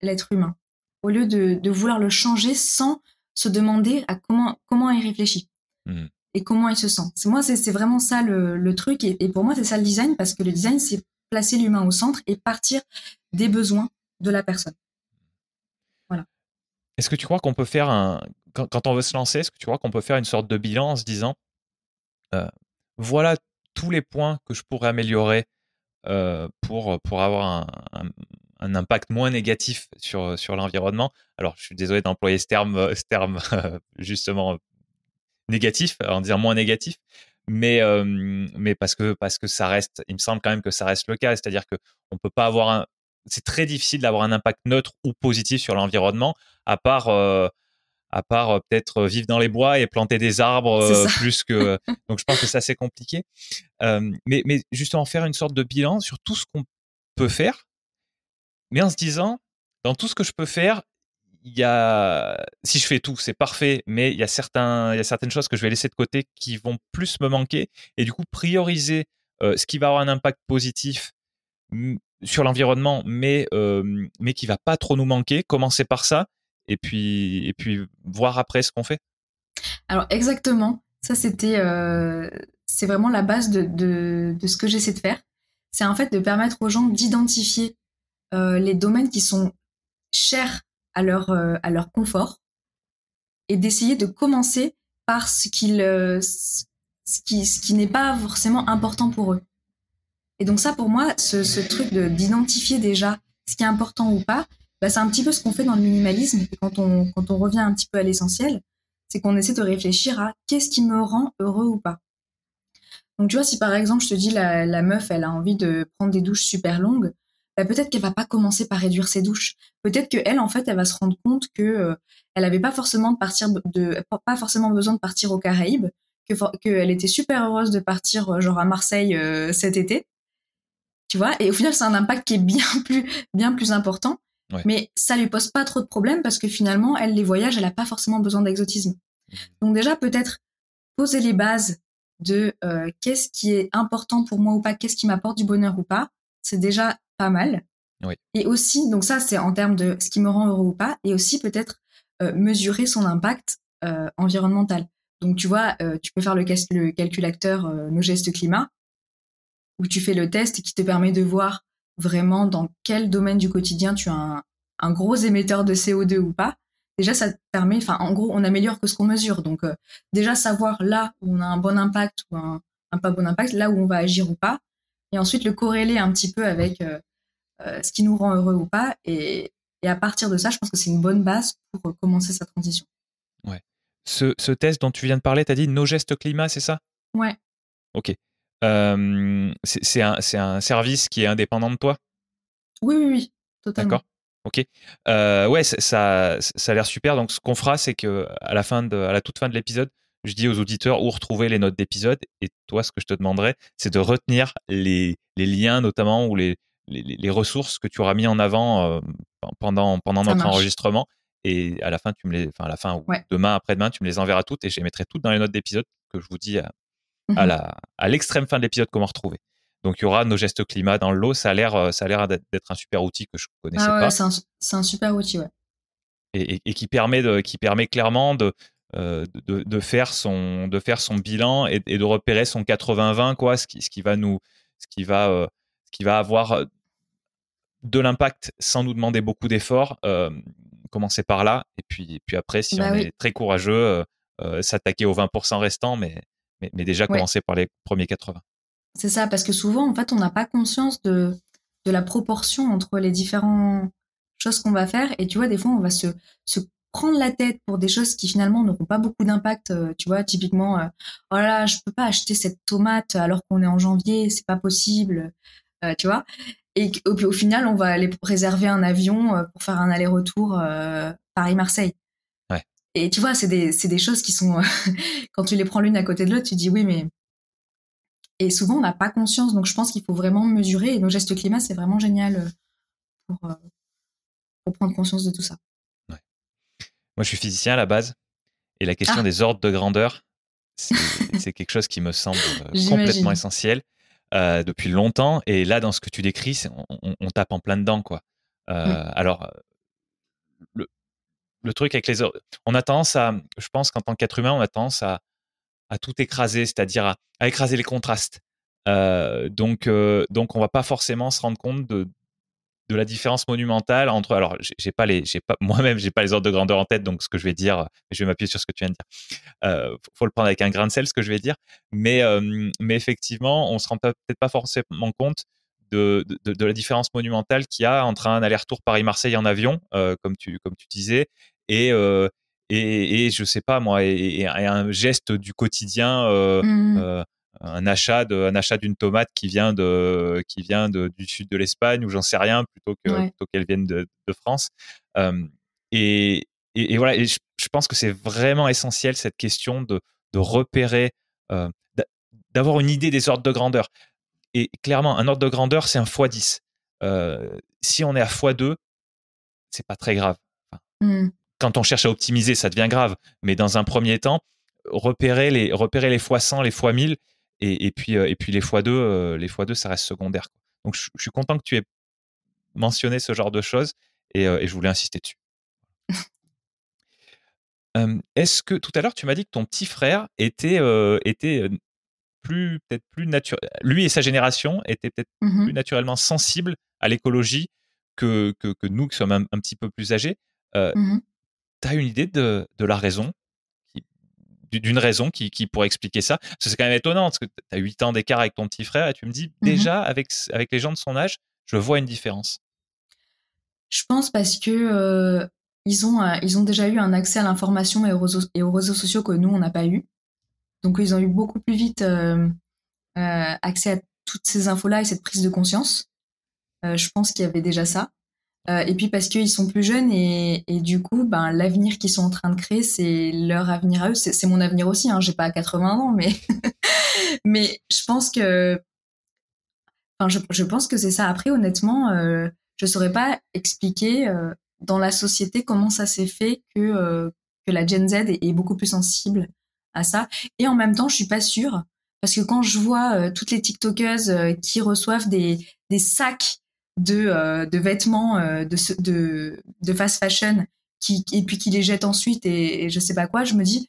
l'être humain, au lieu de, de, vouloir le changer sans se demander à comment comment il réfléchit mmh. et comment il se sent. C'est moi, c'est vraiment ça le, le truc et, et pour moi, c'est ça le design parce que le design, c'est placer l'humain au centre et partir des besoins de la personne. Est-ce que tu crois qu'on peut faire un. Quand, on veut se lancer, est-ce que tu crois qu'on peut faire une sorte de bilan en se disant euh, voilà tous les points que je pourrais améliorer euh, pour, pour avoir un, un, impact moins négatif sur, sur l'environnement? Alors, je suis désolé d'employer ce terme, ce terme justement négatif, en disant moins négatif, mais, euh, mais parce, que, parce que ça reste, il me semble quand même que ça reste le cas, c'est-à-dire qu'on ne peut pas avoir un, c'est très difficile d'avoir un impact neutre ou positif sur l'environnement, à part, euh, à part euh, peut-être vivre dans les bois et planter des arbres euh, plus que. donc je pense que ça c'est compliqué. mais, mais justement faire une sorte de bilan sur tout ce qu'on peut faire, mais en se disant, dans tout ce que je peux faire, il y a, si je fais tout, c'est parfait, mais il y a certains, il y a certaines choses que je vais laisser de côté qui vont plus me manquer, et du coup prioriser euh, ce qui va avoir un impact positif sur l'environnement, mais euh, mais qui va pas trop nous manquer. Commencer par ça, et puis et puis voir après ce qu'on fait. Alors exactement, ça c'était, euh, c'est vraiment la base de, de, ce que j'essaie de faire. C'est en fait de permettre aux gens d'identifier les domaines qui sont chers à leur, euh, à leur confort et d'essayer de commencer par ce, euh, ce qui, ce qui n'est pas forcément important pour eux. Et donc ça, pour moi, ce, ce truc de, d'identifier déjà ce qui est important ou pas, bah, c'est un petit peu ce qu'on fait dans le minimalisme. Quand on, quand on revient un petit peu à l'essentiel, c'est qu'on essaie de réfléchir à qu'est-ce qui me rend heureux ou pas. Donc tu vois, si par exemple je te dis la, la meuf, elle a envie de prendre des douches super longues, bah, peut-être qu'elle va pas commencer par réduire ses douches. Peut-être que elle, en fait, elle va se rendre compte que euh, elle avait pas forcément de partir de, pas forcément besoin de partir aux Caraïbes, que qu'elle était super heureuse de partir euh, genre à Marseille euh, cet été. Tu vois? Et au final, c'est un impact qui est bien plus bien plus important. Mais ça lui pose pas trop de problèmes parce que finalement, elle les voyages, elle a pas forcément besoin d'exotisme. Mmh. Donc déjà, peut-être poser les bases de qu'est-ce qui est important pour moi ou pas, qu'est-ce qui m'apporte du bonheur ou pas, c'est déjà pas mal. Et aussi, donc ça, c'est en termes de ce qui me rend heureux ou pas, et aussi peut-être euh, mesurer son impact euh, environnemental. Donc tu vois, euh, tu peux faire le, le calculateur Nos gestes climat, où tu fais le test qui te permet de voir vraiment dans quel domaine du quotidien tu as un, un gros émetteur de CO2 ou pas. Déjà, ça te permet, enfin, en gros, on améliore que ce qu'on mesure. Donc, déjà savoir là où on a un bon impact ou un, un, pas bon impact, là où on va agir ou pas, et ensuite le corréler un petit peu avec euh, ce qui nous rend heureux ou pas. Et, à partir de ça, je pense que c'est une bonne base pour euh, commencer sa transition. Ouais. Ce, ce test dont tu viens de parler, tu as dit nos gestes climat, c'est ça? Ouais. Ok. Euh, c'est un, un, service qui est indépendant de toi? Oui, oui, oui, totalement. D'accord. Ok. Euh, ouais, ça, ça a l'air super. Donc, ce qu'on fera, c'est que à la fin de, à la toute fin de l'épisode, je dis aux auditeurs où retrouver les notes d'épisode. Et toi, ce que je te demanderais, c'est de retenir les, les, liens, notamment, ou les, les, ressources que tu auras mis en avant euh, pendant, pendant notre enregistrement. Et à la fin, tu me les, enfin, à la fin, ou demain, après-demain, tu me les enverras toutes et je les mettrai toutes dans les notes d'épisode que je vous dis à, à mmh la, à l'extrême fin de l'épisode comment retrouver. Donc, il y aura nos gestes climat dans l'eau. Ça a l'air, euh, ça a l'air d'être un super outil que je connaissais ah pas. C'est un, un, super outil, ouais. Et, et, qui permet de, qui permet clairement de, euh, de, de, faire son, de faire son bilan et, et de repérer son 80-20, quoi, ce qui, ce qui va nous, ce qui va, qui va avoir euh, de l'impact sans nous demander beaucoup d'efforts. Euh, commencer par là, et puis, puis après, si bah on est très courageux, euh, s'attaquer aux 20% restants, mais, mais, déjà commencer par les premiers 80. C'est ça, parce que souvent, en fait, on n'a pas conscience de, de la proportion entre les différentes choses qu'on va faire. Et tu vois, des fois, on va se, se prendre la tête pour des choses qui finalement n'auront pas beaucoup d'impact. tu vois, typiquement, oh là, là, je peux pas acheter cette tomate alors qu'on est en janvier, c'est pas possible. Euh, tu vois. Et au, au, final, on va aller réserver un avion euh, pour faire un aller-retour euh, Paris-Marseille. Et tu vois, c'est des, des choses qui sont, quand tu les prends l'une à côté de l'autre, tu dis oui, mais. Et souvent, on n'a pas conscience. Donc, je pense qu'il faut vraiment mesurer. Et nos gestes climat, c'est vraiment génial pour, pour prendre conscience de tout ça. Moi, je suis physicien à la base. Et la question ah. des ordres de grandeur, c'est quelque chose qui me semble complètement essentiel. Euh, depuis longtemps. Et là, dans ce que tu décris, on, tape en plein dedans, quoi. Euh, alors, le, le, truc avec les on a tendance à, je pense qu'en tant qu'être humain, on a tendance à, à tout écraser, c'est-à-dire à, à, écraser les contrastes. Euh, donc, donc, on va pas forcément se rendre compte de, de la différence monumentale entre alors j'ai pas les j'ai pas moi-même j'ai pas les ordres de grandeur en tête donc ce que je vais dire je vais m'appuyer sur ce que tu viens de dire euh, faut le prendre avec un grain de sel ce que je vais dire mais euh, mais effectivement on se rend peut-être pas forcément compte de, de, de la différence monumentale qu'il y a entre un aller-retour Paris-Marseille en avion euh, comme tu comme tu disais et euh, et, et, je sais pas moi et, et un geste du quotidien mmh. un achat de, un achat d'une tomate qui vient de qui vient de, du sud de l'Espagne ou j'en sais rien plutôt que plutôt qu'elle vienne de, de France. Euh, et, et, voilà je, pense que c'est vraiment essentiel cette question de, de repérer euh, d'avoir une idée des ordres de grandeur. Et clairement un ordre de grandeur c'est un x10 euh, si on est à x2 c'est pas très grave. Hmm. Quand on cherche à optimiser, ça devient grave. Mais dans un premier temps, repérer les, repérer les fois 100, les fois 1000, et, puis, et puis les fois 2, les fois 2, ça reste secondaire. Donc, je, suis content que tu aies mentionné ce genre de choses et, et je voulais insister dessus. Est-ce que tout à l'heure tu m'as dit que ton petit frère était, était plus peut-être plus naturel, lui et sa génération étaient peut-être mmh plus naturellement sensibles à l'écologie que, que, que, nous qui sommes un, petit peu plus âgés. Mmh tu as une idée de, de la raison d'une raison qui, qui, pourrait expliquer ça? Parce que c'est quand même étonnant, parce que tu as 8 ans d'écart avec ton petit frère et tu me dis, mmh déjà, avec, avec les gens de son âge, je vois une différence. Je pense parce que ils ont, euh, ils ont déjà eu un accès à l'information et, et, aux réseaux sociaux que nous, on n'a pas eu. Donc, ils ont eu beaucoup plus vite euh, euh, accès à toutes ces infos-là et cette prise de conscience. Euh, je pense qu'il y avait déjà ça. Euh, et puis parce qu'ils sont plus jeunes et, et du coup, ben, l'avenir qu'ils sont en train de créer, c'est leur avenir à eux. C'est mon avenir aussi. Hein. J'ai pas 80 ans, mais mais je pense que, enfin, je, je pense que c'est ça. Après, honnêtement, euh, je saurais pas expliquer euh, dans la société comment ça s'est fait que euh, que la Gen Z est, beaucoup plus sensible à ça. Et en même temps, je suis pas sûre parce que quand je vois euh, toutes les TikTokeuses euh, qui reçoivent des des sacs de de vêtements de, de de fast fashion qui et puis qui les jettent ensuite et, je sais pas quoi, je me dis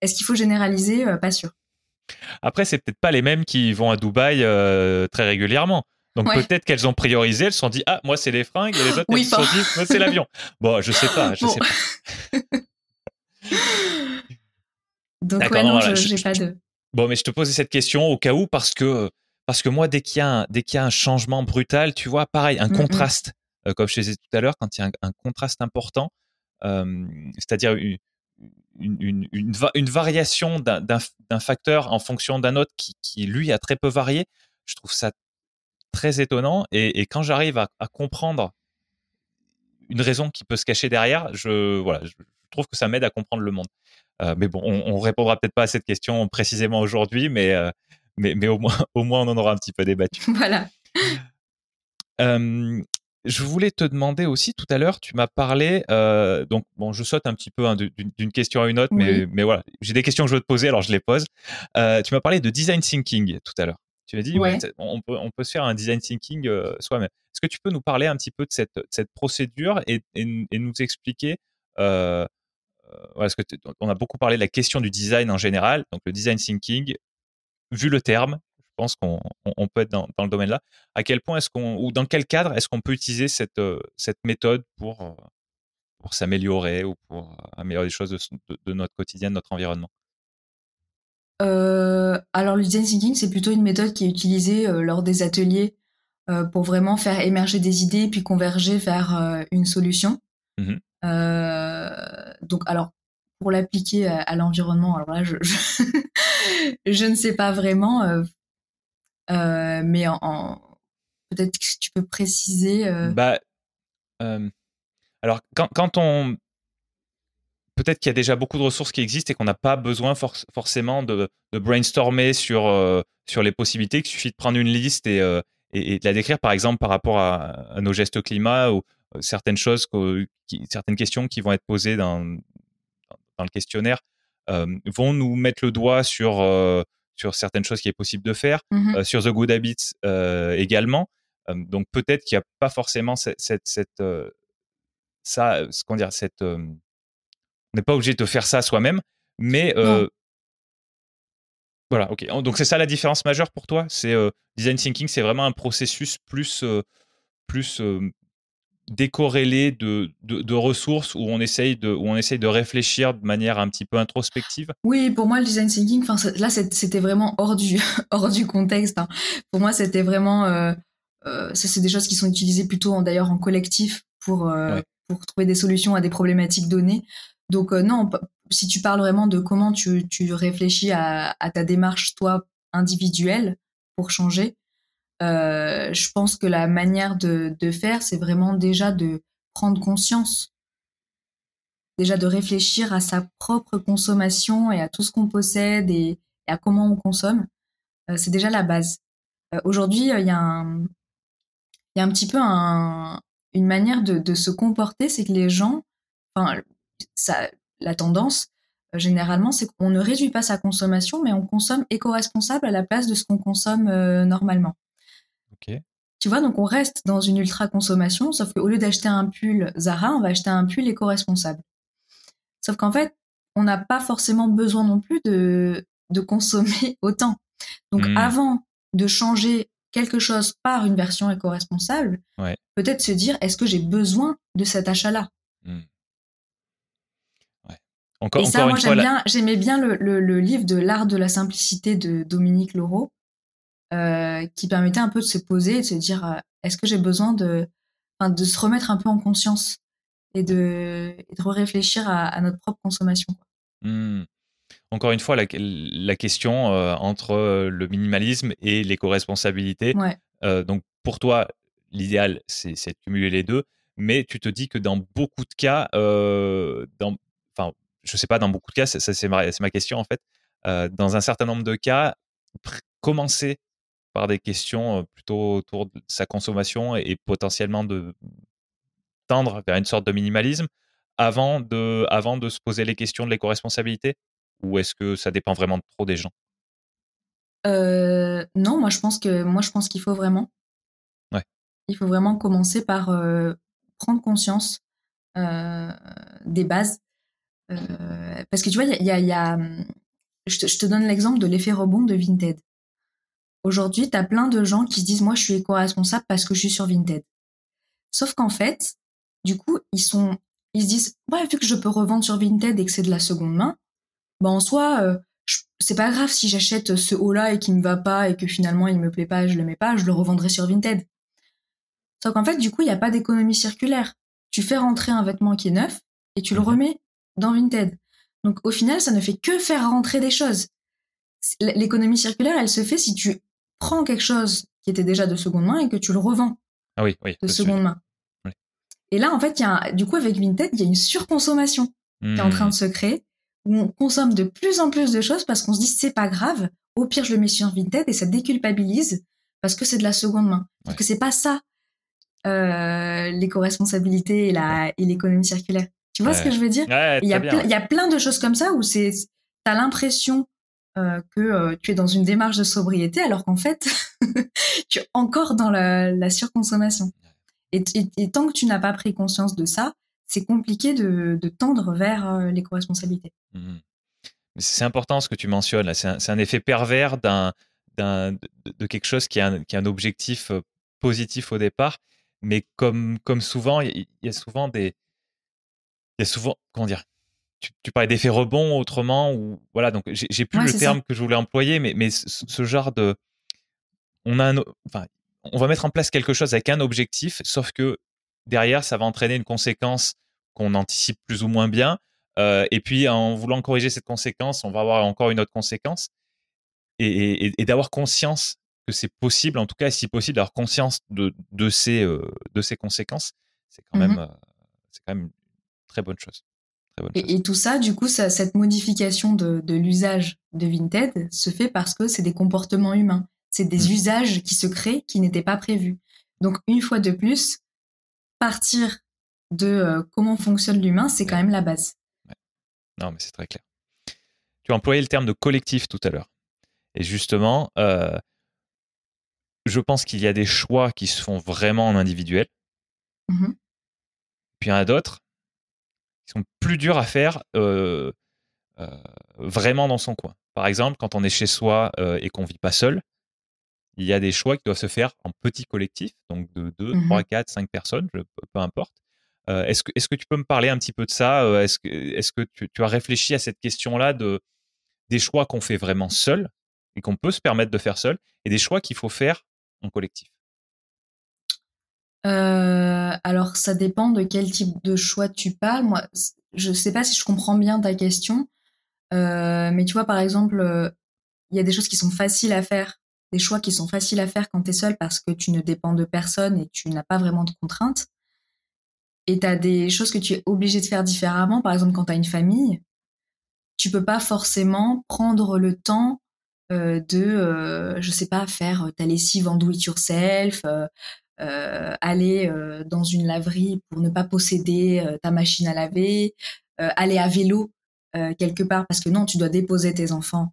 est-ce qu'il faut généraliser? Pas sûr. Après, c'est peut-être pas les mêmes qui vont à Dubaï très régulièrement. Donc peut-être qu'elles ont priorisé, elles se sont dit ah moi c'est les fringues et les autres elles se sont dit moi c'est l'avion. Bon je sais pas, je sais pas. Donc ouais non, j'ai pas de. Bon mais je te posais cette question au cas où parce que parce que moi dès qu'il y a un, dès qu'il y a un changement brutal, tu vois pareil un contraste euh, comme je te disais tout à l'heure quand il y a un, contraste important, euh, c'est-à-dire une, une, une, une, variation d'un facteur en fonction d'un autre qui, qui lui a très peu varié, je trouve ça très étonnant. Et, quand j'arrive à, comprendre une raison qui peut se cacher derrière, je, voilà, je trouve que ça m'aide à comprendre le monde. Euh, mais bon, on, on répondra peut-être pas à cette question précisément aujourd'hui, mais, euh, mais, mais au, moins, au moins on en aura un petit peu débattu. Voilà. Euh, je voulais te demander aussi tout à l'heure, tu m'as parlé, donc bon, je saute un petit peu hein, d'une question à une autre, mais, mais voilà, j'ai des questions que je veux te poser, alors je les pose. tu m'as parlé de design thinking tout à l'heure. Tu as dit, on, peut, on peut se faire un design thinking euh, soi-même. Est-ce que tu peux nous parler un petit peu de cette, cette procédure et, et, nous expliquer euh, euh que on a beaucoup parlé de la question du design en général, donc le design thinking, vu le terme, je pense qu'on on peut être dans, dans le domaine là. À quel point est-ce qu'on, ou dans quel cadre est-ce qu'on peut utiliser cette, euh, cette méthode pour, pour s'améliorer ou pour améliorer les choses de, de notre quotidien, de notre environnement? Euh, alors le design thinking, c'est plutôt une méthode qui est utilisée euh, lors des ateliers euh, pour vraiment faire émerger des idées puis converger vers une solution. Mmh donc alors pour l'appliquer à, l'environnement, alors là je, je, ne sais pas vraiment, mais en, peut-être que tu peux préciser. Bah alors quand, on peut-être qu'il y a déjà beaucoup de ressources qui existent et qu'on n'a pas besoin forcément de, brainstormer sur, euh, sur les possibilités, qu'il suffit de prendre une liste et, euh, et, de la décrire, par exemple, par rapport à, nos gestes climat ou euh, certaines choses, certaines questions qui vont être posées dans, dans le questionnaire vont nous mettre le doigt sur, sur certaines choses qui est possible de faire, mmh sur The Good Habits également. donc peut-être qu'il n'y a pas forcément cette, cette, cette ça, ce qu'on dire, cette n'est pas obligé de faire ça soi-même, mais euh, voilà, ok. Donc c'est ça la différence majeure pour toi? C'est euh, design thinking, c'est vraiment un processus plus euh, plus décorrélé de, de, ressources où on essaye de où on essaye de réfléchir de manière un petit peu introspective? Oui, pour moi le design thinking, là c'était vraiment hors du hors du contexte. Hein. Pour moi c'était vraiment ça c'est des choses qui sont utilisées plutôt d'ailleurs en collectif pour pour trouver des solutions à des problématiques données. Donc euh, non, si tu parles vraiment de comment tu, tu réfléchis à, à, ta démarche, toi, individuelle, pour changer, euh, je pense que la manière de, de faire, c'est vraiment déjà de prendre conscience, déjà de réfléchir à sa propre consommation et à tout ce qu'on possède et, à comment on consomme. Euh, c'est déjà la base. Euh, Aujourd'hui, il y y a un petit peu un, une manière de, de se comporter, c'est que les gens enfin, la tendance, euh, généralement, c'est qu'on ne réduit pas sa consommation, mais on consomme éco-responsable à la place de ce qu'on consomme euh, normalement. Ok. Tu vois, donc on reste dans une ultra-consommation, sauf qu'au lieu d'acheter un pull Zara, on va acheter un pull éco-responsable. Sauf qu'en fait, on n'a pas forcément besoin non plus de, de consommer autant. Donc Hmm. avant de changer quelque chose par une version éco-responsable, Ouais. peut-être se dire, est-ce que j'ai besoin de cet achat-là? Hmm. Ouais. Encore, Et ça, encore moi, la- bien, j'aimais bien le, le- le livre de l'art de la simplicité de Dominique Laureau, euh, qui permettait un peu de se poser et de se dire, euh, est-ce que j'ai besoin de, de se remettre un peu en conscience et de, et de réfléchir à, à notre propre consommation. Hmm. Encore une fois, la, la question euh, entre le minimalisme et l'éco-responsabilité. Ouais. Donc, pour toi, l'idéal, c'est de cumuler les deux. Mais tu te dis que dans beaucoup de cas, dans, enfin, je sais pas, dans beaucoup de cas, c'est ma, ma question en fait. Dans un certain nombre de cas, commencer par des questions plutôt autour de sa consommation et, potentiellement de tendre vers une sorte de minimalisme avant de, avant de se poser les questions de l'éco-responsabilité? Ou est-ce que ça dépend vraiment trop des gens? Euh, non, moi je pense que moi je pense qu'il faut vraiment. Ouais. Il faut vraiment commencer par euh, prendre conscience euh, des bases. Parce que tu vois, il y a, il y a, il y a, hum, je, te, je te donne l'exemple de l'effet rebond de Vinted. Aujourd'hui, tu as plein de gens qui se disent moi je suis éco-responsable parce que je suis sur Vinted. Sauf qu'en fait, du coup, ils sont ils se disent ouais, vu que je peux revendre sur Vinted et que c'est de la seconde main, bah en soi euh, c'est pas grave si j'achète ce haut-là et qu'il me va pas et que finalement il me plaît pas, je le mets pas, je le revendrai sur Vinted. Sauf qu'en fait, du coup, il n'y a pas d'économie circulaire. Tu fais rentrer un vêtement qui est neuf et tu le Mhm. remets dans Vinted. Donc au final, ça ne fait que faire rentrer des choses. L'économie circulaire, elle se fait si tu prends quelque chose qui était déjà de seconde main et que tu le revends Ah oui, oui. de seconde main. Et là, en fait, y a un- du coup, avec Vinted, il y a une surconsommation qui est en train de se créer, où on consomme de plus en plus de choses parce qu'on se dit c'est pas grave, au pire je le mets sur Vinted et ça déculpabilise parce que c'est de la seconde main. Ouais. que c'est pas ça euh, l'éco-responsabilité et l'économie circulaire. Tu vois ce que je veux dire? Ouais, Il y a très plein, bien. il y a plein de choses comme ça où c'est t'as l'impression euh, que euh, tu es dans une démarche de sobriété alors qu'en fait tu es encore dans la, la surconsommation. Et, tant que tu n'as pas pris conscience de ça, c'est compliqué de, tendre vers euh, l'éco-responsabilité. Mhm. C'est important ce que tu mentionnes. C'est un, effet pervers d'un, de, quelque chose qui a, un, objectif positif au départ, mais comme, comme souvent, il y, y a souvent des, il y a souvent, comment dire, tu, tu parlais d'effet rebond autrement ou voilà. Donc j'ai, plus Ouais, le terme ça. que je voulais employer, mais, mais ce, ce genre de, on a un, enfin, on va mettre en place quelque chose avec un objectif, sauf que derrière, ça va entraîner une conséquence qu'on anticipe plus ou moins bien. Euh, et puis, en voulant corriger cette conséquence, on va avoir encore une autre conséquence. Et, et- et d'avoir conscience que c'est possible, en tout cas, si possible, d'avoir conscience de, de, ces, euh, de ces conséquences, c'est quand, Mhm. même, euh, c'est quand même une très bonne chose. Et, et tout ça, du coup, ça, cette modification de, de l'usage de Vinted se fait parce que c'est des comportements humains. C'est des Mhm. usages qui se créent qui n'étaient pas prévus. Donc, une fois de plus, partir de euh, comment fonctionne l'humain, c'est quand même la base. Non, mais c'est très clair. Tu as employé le terme de collectif tout à l'heure. Et justement, euh, je pense qu'il y a des choix qui se font vraiment en individuel. Mhm. Puis il y en a d'autres qui sont plus durs à faire euh, euh, vraiment dans son coin. Par exemple, quand on est chez soi euh, et qu'on vit pas seul, il y a des choix qui doivent se faire en petit collectif, donc de 2, Mhm. 3, 4, 5 personnes, je- peu importe. Est-ce, que, est-ce que tu peux me parler un petit peu de ça Est-ce que, est-ce que tu, tu as réfléchi à cette question-là de, des choix qu'on fait vraiment seul et qu'on peut se permettre de faire seul et des choix qu'il faut faire en collectif? Euh, alors, ça dépend de quel type de choix tu parles. Moi, je sais pas si je comprends bien ta question, euh, mais tu vois, par exemple, euh, il y a des choses qui sont faciles à faire, des choix qui sont faciles à faire quand tu es seul parce que tu ne dépends de personne et tu n'as pas vraiment de contraintes. Et tu as des choses que tu es obligé de faire différemment. Par exemple, quand tu as une famille, tu peux pas forcément prendre le temps de, euh, je sais pas, faire ta lessive en do it yourself, aller dans une laverie pour ne pas posséder ta machine à laver, aller à vélo quelque part parce que non, tu dois déposer tes enfants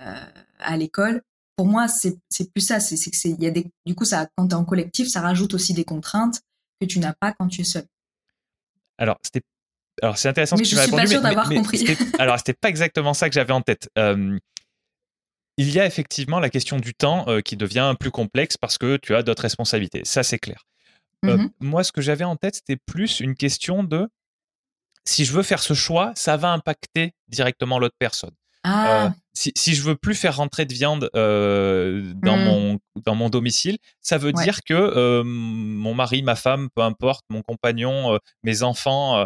à l'école. Pour moi, c'est plus ça. C'est que c'est il y a des du coup ça quand tu es en collectif, ça rajoute aussi des contraintes que tu n'as pas quand tu es seul. Alors c'était alors c'est intéressant mais ce que je tu m'as suis pas répondu, sûre mais- d'avoir mais compris. alors c'était pas exactement ça que j'avais en tête. Euh, il y a effectivement la question du temps euh, qui devient plus complexe parce que tu as d'autres responsabilités. Ça c'est clair. Euh, Mhm. moi, ce que j'avais en tête, c'était plus une question de si je veux faire ce choix, ça va impacter directement l'autre personne. Ah, Euh, si, si je veux plus faire rentrer de viande dans, Mm. mon, dans mon domicile, ça veut Ouais. dire que mon mari, ma femme, peu importe, mon compagnon, mes enfants,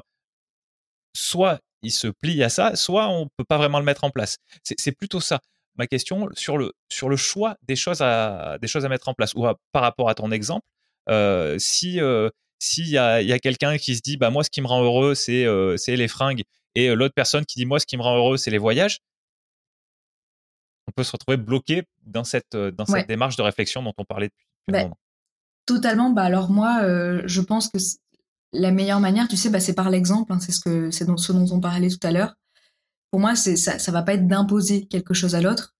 soit ils se plient à ça, soit on peut pas vraiment le mettre en place. C'est plutôt ça ma question sur le, sur le choix des choses, à, des choses à mettre en place. Ou à- par rapport à ton exemple, euh, si euh, s'il y a, il y a quelqu'un qui se dit bah moi ce qui me rend heureux c'est euh, c'est les fringues et euh, l'autre personne qui dit moi ce qui me rend heureux c'est les voyages on peut se retrouver bloqué dans cette euh, dans Ouais. cette démarche de réflexion dont on parlait depuis, Ben, moment. totalement. Bah alors moi, je pense que la meilleure manière, tu sais, bah, c'est par l'exemple. hein, c'est ce que c'est ce dont on parlait tout à l'heure. Pour moi, c'est ça. Ça va pas être d'imposer quelque chose à l'autre,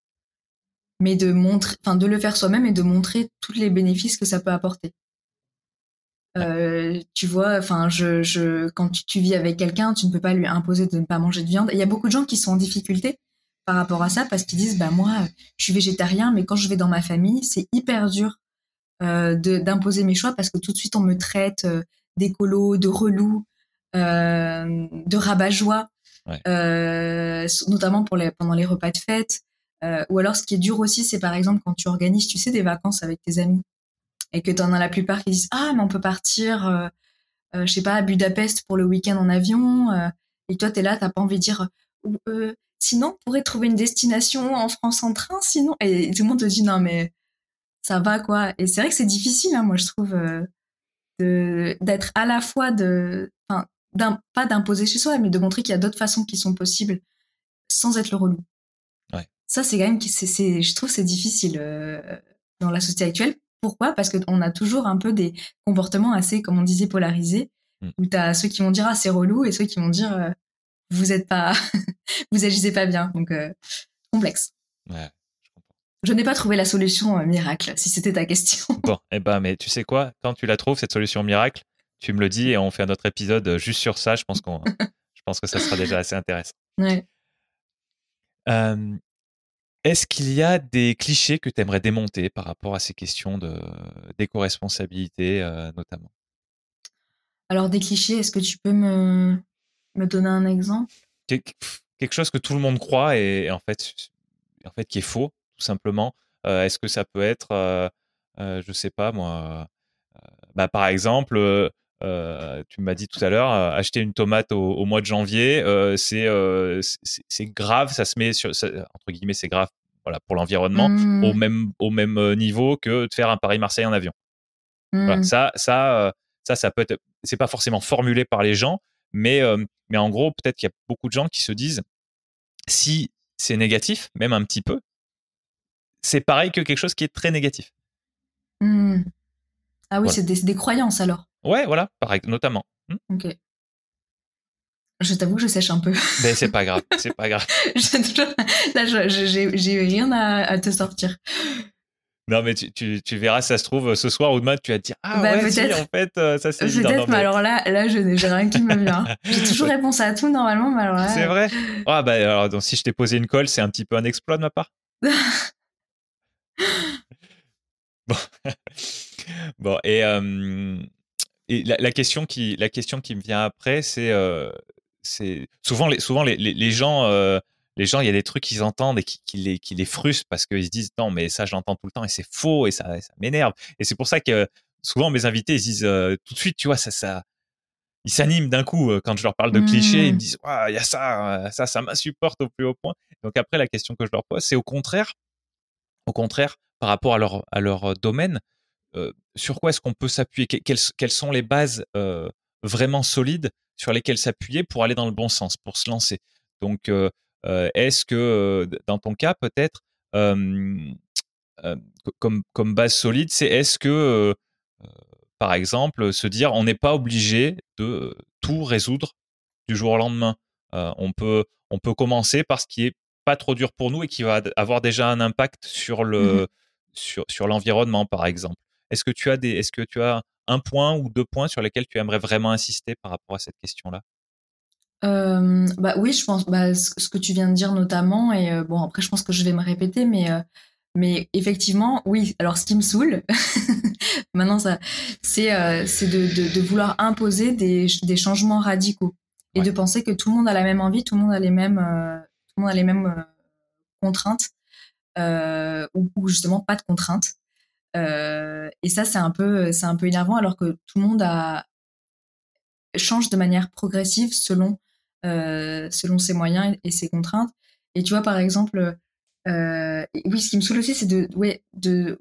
mais de montrer, enfin, de le faire soi-même et de montrer tous les bénéfices que ça peut apporter. Euh, tu vois, enfin, je, je, quand tu, tu vis avec quelqu'un, tu ne peux pas lui imposer de ne pas manger de viande. Il y a beaucoup de gens qui sont en difficulté par rapport à ça parce qu'ils disent, bah moi, je suis végétarien, mais quand je vais dans ma famille, c'est hyper dur euh, d'imposer mes choix parce que tout de suite on me traite euh, d'écolo, de relou, de rabat-joie, Euh, notamment pour les, pendant les repas de fête. Euh, ou alors ce qui est dur aussi, c'est par exemple quand tu organises, tu sais, des vacances avec tes amis et que tu en as la plupart qui disent ah mais on peut partir, euh, je sais pas, à Budapest pour le week-end en avion. et toi t'es là, t'as pas envie de dire sinon on pourrait trouver une destination en France en train, sinon et tout le monde te dit non mais ça va quoi. Et c'est vrai que c'est difficile, hein, moi je trouve, euh, d'être à la fois de, pas d'imposer chez soi, mais de montrer qu'il y a d'autres façons qui sont possibles sans être le relou. Ouais. Ça c'est quand même, c'est, je trouve c'est difficile euh, dans la société actuelle. Pourquoi? Parce qu'on a toujours un peu des comportements assez, comme on disait, polarisés, Mm. où t'as ceux qui vont dire ah c'est relou et ceux qui vont dire euh, vous êtes pas, vous agissez pas bien. Donc euh, complexe. Ouais, je comprends. Je n'ai pas trouvé la solution euh, miracle, si c'était ta question. Bon, eh ben, mais tu sais quoi? Quand tu la trouves cette solution miracle, tu me le dis et on fait un autre épisode euh, juste sur ça. Je pense qu'on, je pense que ça sera déjà assez intéressant. Ouais. Euh, Est-ce qu'il y a des clichés que tu aimerais démonter par rapport à ces questions de d'éco-responsabilité, euh, notamment? Alors des clichés, est-ce que tu peux me, me donner un exemple? Quel- Quelque chose que tout le monde croit et, et en fait, en fait, qui est faux, tout simplement. Euh, Est-ce que ça peut être, je sais pas moi, bah, par exemple, euh, tu m'as dit tout à l'heure, euh, acheter une tomate au, au mois de janvier, euh, c'est c'est grave, ça se met sur, ça- entre guillemets, c'est grave, voilà, pour l'environnement, au même au même niveau que de faire un Paris-Marseille en avion. Voilà, ça, ça, ça, ça peut être. C'est pas forcément formulé par les gens, mais, mais en gros, peut-être qu'il y a beaucoup de gens qui se disent si c'est négatif, même un petit peu, c'est pareil que quelque chose qui est très négatif. hmm. Ah oui, Voilà. c'est des, des croyances alors. Ouais, voilà, pareil, notamment. Hmm Ok. Je t'avoue que je sèche un peu. Mais c'est pas grave, c'est pas grave. J'ai toujours- Là, j'ai rien à, à te sortir. Non, mais tu, tu, tu verras, ça se trouve, ce soir ou demain, tu vas te dire Ah Bah, ouais, si, en fait, euh, ça c'est. Peut-être, mais mais alors là, là, je n'ai j'ai rien qui me vient. J'ai toujours réponse à tout normalement, mais alors là. C'est vrai Ah, bah alors, donc, si je t'ai posé une colle, c'est un petit peu un exploit de ma part. Bon, bon et, euh, et la, la question qui, la question qui me vient après, c'est euh, souvent, les, souvent les, les, les gens, euh, les gens, il y a des trucs qu'ils entendent et qui, qui les, qui les frustrent parce qu'ils se disent non, mais ça, je l'entends tout le temps et c'est faux et ça, ça m'énerve. Et c'est pour ça que souvent mes invités, ils se disent euh, tout de suite, tu vois, ça, ça, ils s'animent d'un coup quand je leur parle de clichés. Ils me disent, il y a ça, ça, ça m'insupporte au plus haut point. Donc après, la question que je leur pose, c'est au contraire, au contraire, par rapport à leur, à leur domaine, sur quoi est-ce qu'on peut s'appuyer? Que- quelles, quelles sont les bases vraiment solides sur lesquelles s'appuyer pour aller dans le bon sens, pour se lancer? Donc, est-ce que dans ton cas, peut-être, co- comme, comme base solide, c'est est-ce que par exemple, se dire on n'est pas obligé de tout résoudre du jour au lendemain? on peut on peut commencer par ce qui est pas trop dur pour nous et qui va avoir déjà un impact sur le mmh sur, sur l'environnement, par exemple. Est-ce que tu as des est-ce que tu as un point ou deux points sur lesquels tu aimerais vraiment insister par rapport à cette question-là? Bah oui, je pense bah, ce que tu viens de dire notamment et bon après je pense que je vais me répéter mais mais effectivement, oui. Alors, ce qui me saoule, maintenant, ça, c'est euh, de, de, vouloir imposer des, des changements radicaux et de penser que tout le monde a la même envie, tout le monde a les mêmes, tout le monde a les mêmes contraintes ou, ou, justement pas de contraintes. Et ça, c'est un peu, c'est un peu énervant, alors que tout le monde change de manière progressive selon selon ses moyens et ses contraintes. Et tu vois, par exemple euh, oui, ce qui me saoule aussi, c'est de, ouais, de,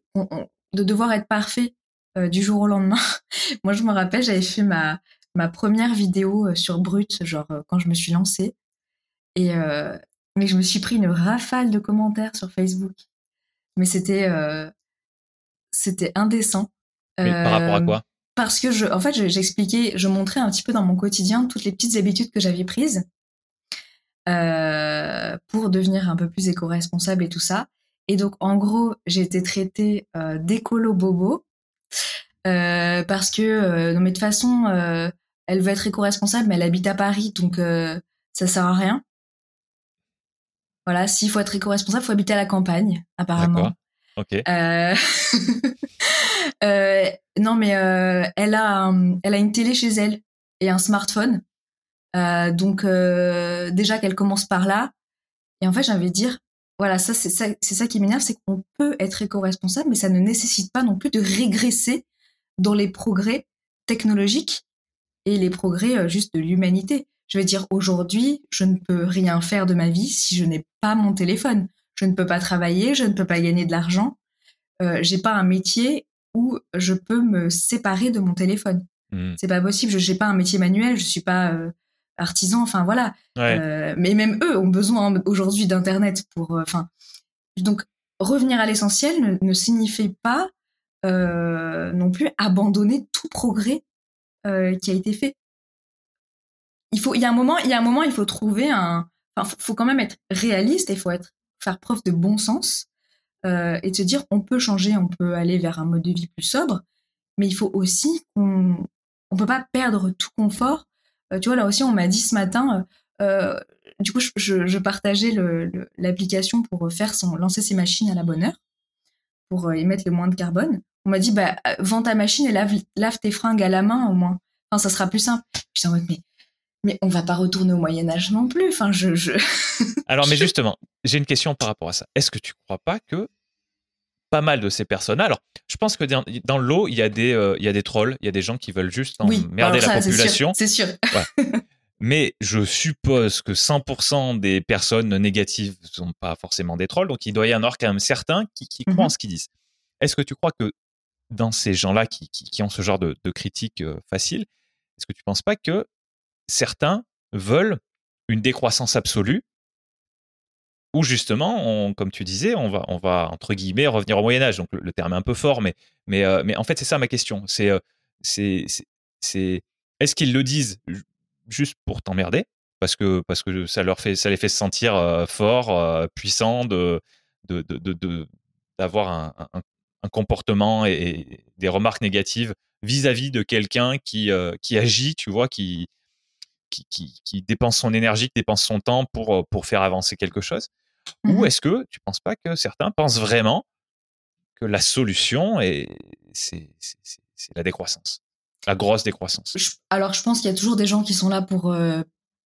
de devoir être parfait euh, du jour au lendemain. Moi, je me rappelle, j'avais fait ma, ma première vidéo euh, sur Brut, genre quand je me suis lancée. Et mais je me suis pris une rafale de commentaires sur Facebook. Mais c'était c'était indécent. Mais par rapport à quoi? Parce que je, en fait, j'expliquais, je montrais un petit peu dans mon quotidien toutes les petites habitudes que j'avais prises euh, pour devenir un peu plus éco-responsable et tout ça. Et donc, en gros, j'ai été traitée euh, d'écolo bobo euh, parce que, euh, non mais de toute façon, euh, elle veut être éco-responsable, mais elle habite à Paris, donc ça sert à rien. Voilà, s'il faut être éco-responsable, faut habiter à la campagne, apparemment. Ok. non, mais elle a, elle a une télé chez elle et un smartphone. Euh, donc euh, déjà qu'elle commence par là. Et en fait, j'ai envie de dire, voilà, ça c'est ça, ça qui m'énerve, c'est qu'on peut être éco-responsable, mais ça ne nécessite pas non plus de régresser dans les progrès technologiques et les progrès euh, juste de l'humanité. Je veux dire, aujourd'hui, je ne peux rien faire de ma vie si je n'ai pas mon téléphone. Je ne peux pas travailler, je ne peux pas gagner de l'argent. Euh, j'ai pas un métier où je peux me séparer de mon téléphone. Mmh. C'est pas possible. Je n'ai pas un métier manuel. Je suis pas euh, artisans, enfin voilà. Euh, mais même eux ont besoin aujourd'hui d'internet pour, euh, enfin, donc revenir à l'essentiel ne, signifie pas non plus abandonner tout progrès qui a été fait. Il faut, il y a un moment, il y a un moment, il faut trouver un, enfin, faut quand même être réaliste et il faut être faire preuve de bon sens et de se dire on peut changer, on peut aller vers un mode de vie plus sobre, mais il faut aussi qu'on on peut pas perdre tout confort euh, tu vois, là aussi, on m'a dit ce matin, euh, euh, du coup, je, partageais l'application pour faire son, lancer ses machines à la bonne heure, pour émettre le moins de carbone. On m'a dit, bah, vends ta machine et lave, lave tes fringues à la main au moins. Enfin, ça sera plus simple. Je en mode, mais, mais on va pas retourner au Moyen Âge non plus. Enfin, je. je... Alors, mais justement, j'ai une question par rapport à ça. Est-ce que tu crois pas que pas mal de ces personnes Alors, je pense que dans, dans l'eau, il y a des, euh, il y a des trolls, il y a des gens qui veulent juste emmerder la population. C'est sûr. Mais je suppose que 100% des personnes négatives ne sont pas forcément des trolls, donc il doit y en avoir quand même certains qui, qui croient en mhm. ce qu'ils disent. Est-ce que tu crois que dans ces gens-là qui, qui, ont ce genre de, de critiques euh, faciles, est-ce que tu ne penses pas que certains veulent une décroissance absolue où justement, comme tu disais, on va, on va entre guillemets revenir au Moyen Âge. Donc le, terme est un peu fort, mais, mais, euh, mais en fait c'est ça ma question. C'est, euh, c'est, c'est, est-ce qu'ils le disent juste pour t'emmerder? Parce que parce que ça leur fait, ça les fait se sentir euh, forts, puissants, de, de, de, d'avoir un, un, comportement et, des remarques négatives vis-à-vis de quelqu'un qui, qui agit, tu vois, qui, qui, qui, qui, dépense son énergie, qui dépense son temps pour, pour faire avancer quelque chose? Ou mmh est-ce que tu ne penses pas que certains pensent vraiment que la solution, c'est la décroissance, la grosse décroissance? Alors, je pense qu'il y a toujours des gens qui sont là pour, euh,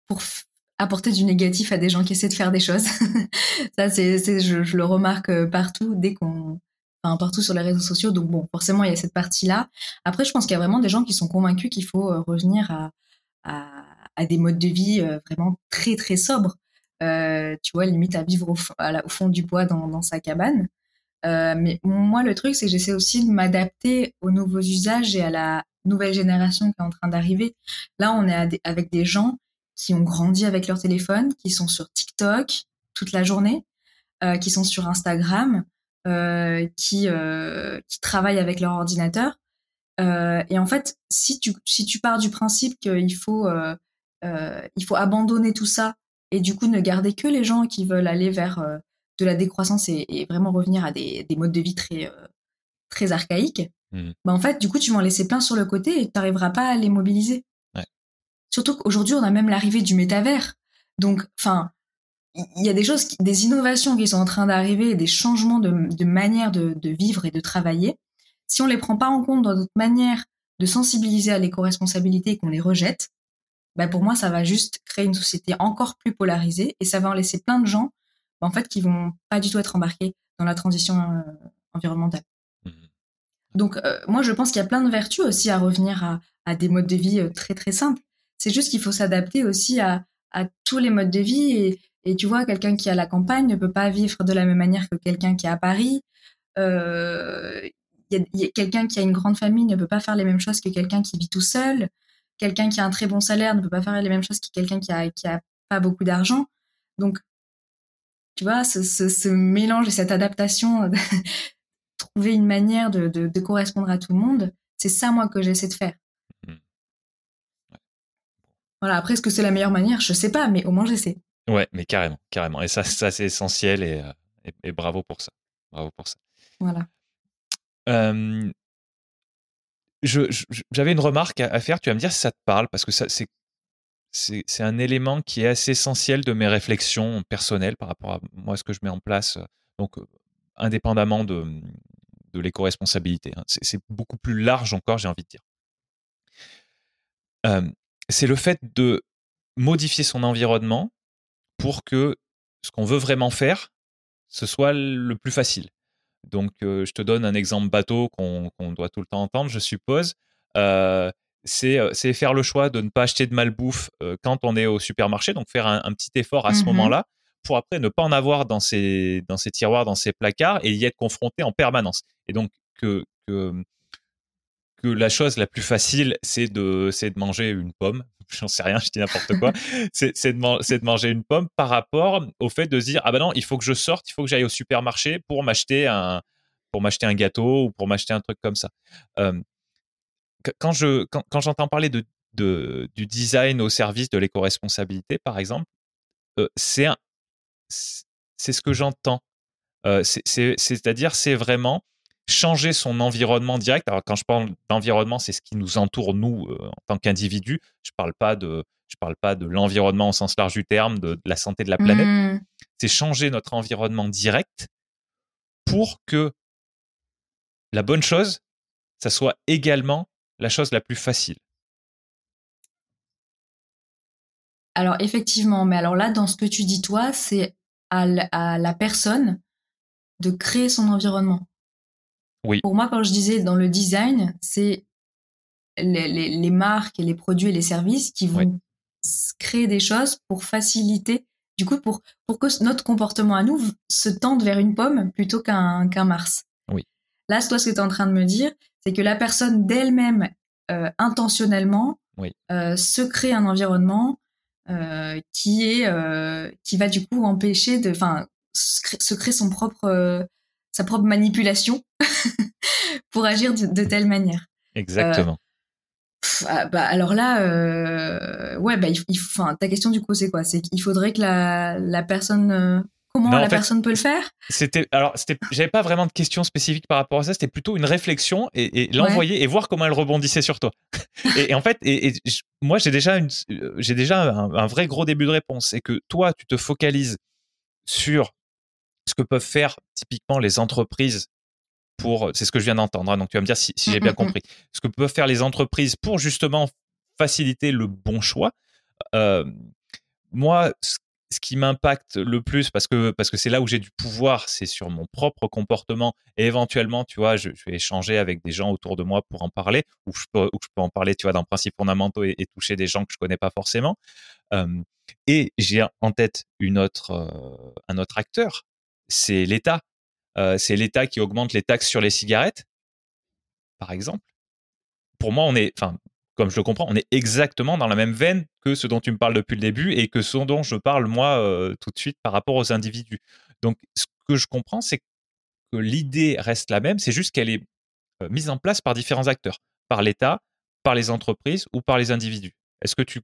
pour apporter du négatif à des gens qui essaient de faire des choses. Ça, c'est, je, je, le remarque euh, partout, dès qu'on, enfin, partout sur les réseaux sociaux. Donc bon, forcément, il y a cette partie-là. Après, je pense qu'il y a vraiment des gens qui sont convaincus qu'il faut euh, revenir à, à, à, des modes de vie vraiment très très sobres. Euh, tu vois, limite à vivre au, fond, du bois dans, sa cabane. Euh, mais moi, le truc, c'est que j'essaie aussi de m'adapter aux nouveaux usages et à la nouvelle génération qui est en train d'arriver. Là, on est avec des gens qui ont grandi avec leur téléphone, qui sont sur TikTok toute la journée, euh, qui sont sur Instagram, qui, qui travaillent avec leur ordinateur. et en fait, si tu, si tu pars du principe qu'il faut, il faut abandonner tout ça et du coup ne garder que les gens qui veulent aller vers de la décroissance et, vraiment revenir à des, des, modes de vie très, très archaïques, mmh. bah en fait, du coup, tu vas en laisser plein sur le côté et tu n'arriveras pas à les mobiliser. Surtout qu'aujourd'hui, on a même l'arrivée du métavers. Donc, enfin, il y a des choses, des innovations qui sont en train d'arriver, des changements de, de manière de, de, vivre et de travailler. Si on les prend pas en compte dans notre manière de sensibiliser à l'éco-responsabilité et qu'on les rejette, bah pour moi, ça va juste créer une société encore plus polarisée et ça va en laisser plein de gens, bah en fait, qui vont pas du tout être embarqués dans la transition euh, environnementale. Mmh Donc, euh, moi, je pense qu'il y a plein de vertus aussi à revenir à, à des modes de vie euh, très très simples. C'est juste qu'il faut s'adapter aussi à, à tous les modes de vie et, et tu vois, quelqu'un qui est à la campagne ne peut pas vivre de la même manière que quelqu'un qui est à Paris. Euh, y y a quelqu'un qui a une grande famille ne peut pas faire les mêmes choses que quelqu'un qui vit tout seul. Quelqu'un qui a un très bon salaire ne peut pas faire les mêmes choses que quelqu'un qui a, qui a pas beaucoup d'argent. Donc, tu vois, ce, ce, ce, mélange et cette adaptation, trouver une manière de, de, de, correspondre à tout le monde, c'est ça, moi, que j'essaie de faire. Mmh. Voilà, après, est-ce que c'est la meilleure manière? Je sais pas, mais au moins, j'essaie. Ouais, mais carrément, carrément. Et ça, ça c'est essentiel et, euh, et, bravo pour ça. Bravo pour ça. Voilà. J'avais une remarque à, faire. Tu vas me dire si ça te parle parce que c'est c'est un élément qui est assez essentiel de mes réflexions personnelles par rapport à moi, ce que je mets en place, donc indépendamment de, de l'éco-responsabilité. Hein. C'est beaucoup plus large encore, j'ai envie de dire. c'est le fait de modifier son environnement pour que ce qu'on veut vraiment faire, ce soit le plus facile. Donc, euh, je te donne un exemple bateau qu'on doit tout le temps entendre, je suppose. Euh, c'est faire le choix de ne pas acheter de malbouffe quand on est au supermarché, donc faire un, petit effort à ce mmh moment-là pour après ne pas en avoir dans ses, dans ses tiroirs, dans ses placards et y être confronté en permanence. Et donc, que, que, que la chose la plus facile, c'est de, de manger une pomme, j'en sais rien, je dis n'importe quoi, c'est de, de, manger une pomme par rapport au fait de se dire ah ben non, il faut que je sorte, il faut que j'aille au supermarché pour m'acheter un pour m'acheter un gâteau ou pour m'acheter un truc comme ça. quand je quand, quand j'entends parler de, de, du design au service de l'éco-responsabilité, par exemple, c'est c'est ce que j'entends. C'est-à-dire, c'est vraiment changer son environnement direct. Alors quand je parle d'environnement, c'est ce qui nous entoure nous euh, en tant qu'individus. Je parle pas de je parle pas de l'environnement au sens large du terme, de, la santé de la planète. Mmh. C'est changer notre environnement direct pour que la bonne chose, ça soit également la chose la plus facile. Alors effectivement, mais alors là, dans ce que tu dis toi, c'est à la personne de créer son environnement. Pour moi, quand je disais dans le design, c'est les, les, les, marques et les produits et les services qui vont créer des choses pour faciliter, du coup, pour, pour que notre comportement à nous se tende vers une pomme plutôt qu'un qu'un Mars. Oui. Là, toi, ce que tu es en train de me dire, c'est que la personne d'elle-même, euh, intentionnellement, euh, se crée un environnement euh, qui est qui va du coup empêcher de, enfin, se créer son propre sa propre manipulation pour agir de, telle manière. Exactement. Euh, ah, bah, alors là, euh, ouais, bah, il, ta question du coup, c'est quoi? C'est qu'il faudrait que la, la personne. Euh, comment la personne peut le faire? C'était alors, c'était, j'avais pas vraiment de questions spécifiques par rapport à ça. C'était plutôt une réflexion et, l'envoyer et voir comment elle rebondissait sur toi. et, en fait, et, moi, j'ai déjà j'ai déjà un, un, vrai gros début de réponse. C'est que toi, tu te focalises sur ce que peuvent faire typiquement les entreprises pour, c'est ce que je viens d'entendre, hein, donc tu vas me dire si, j'ai bien mmh, mmh, mmh. compris, ce que peuvent faire les entreprises pour justement faciliter le bon choix. Euh, moi, ce qui m'impacte le plus, parce que parce que c'est là où j'ai du pouvoir, c'est sur mon propre comportement. Et éventuellement, tu vois, je, vais échanger avec des gens autour de moi pour en parler, ou je peux, je peux en parler, tu vois, d'un principe fondamentaux et, toucher des gens que je connais pas forcément. Euh, et j'ai en tête une autre, euh, un autre acteur c'est l'État. Euh, c'est l'État qui augmente les taxes sur les cigarettes, par exemple. Pour moi, on est, enfin, comme je le comprends, on est exactement dans la même veine que ce dont tu me parles depuis le début et que ce dont je parle moi euh, tout de suite par rapport aux individus. Donc, ce que je comprends, c'est que l'idée reste la même, c'est juste qu'elle est euh, mise en place par différents acteurs. par l'État, par les entreprises ou par les individus Est-ce que tu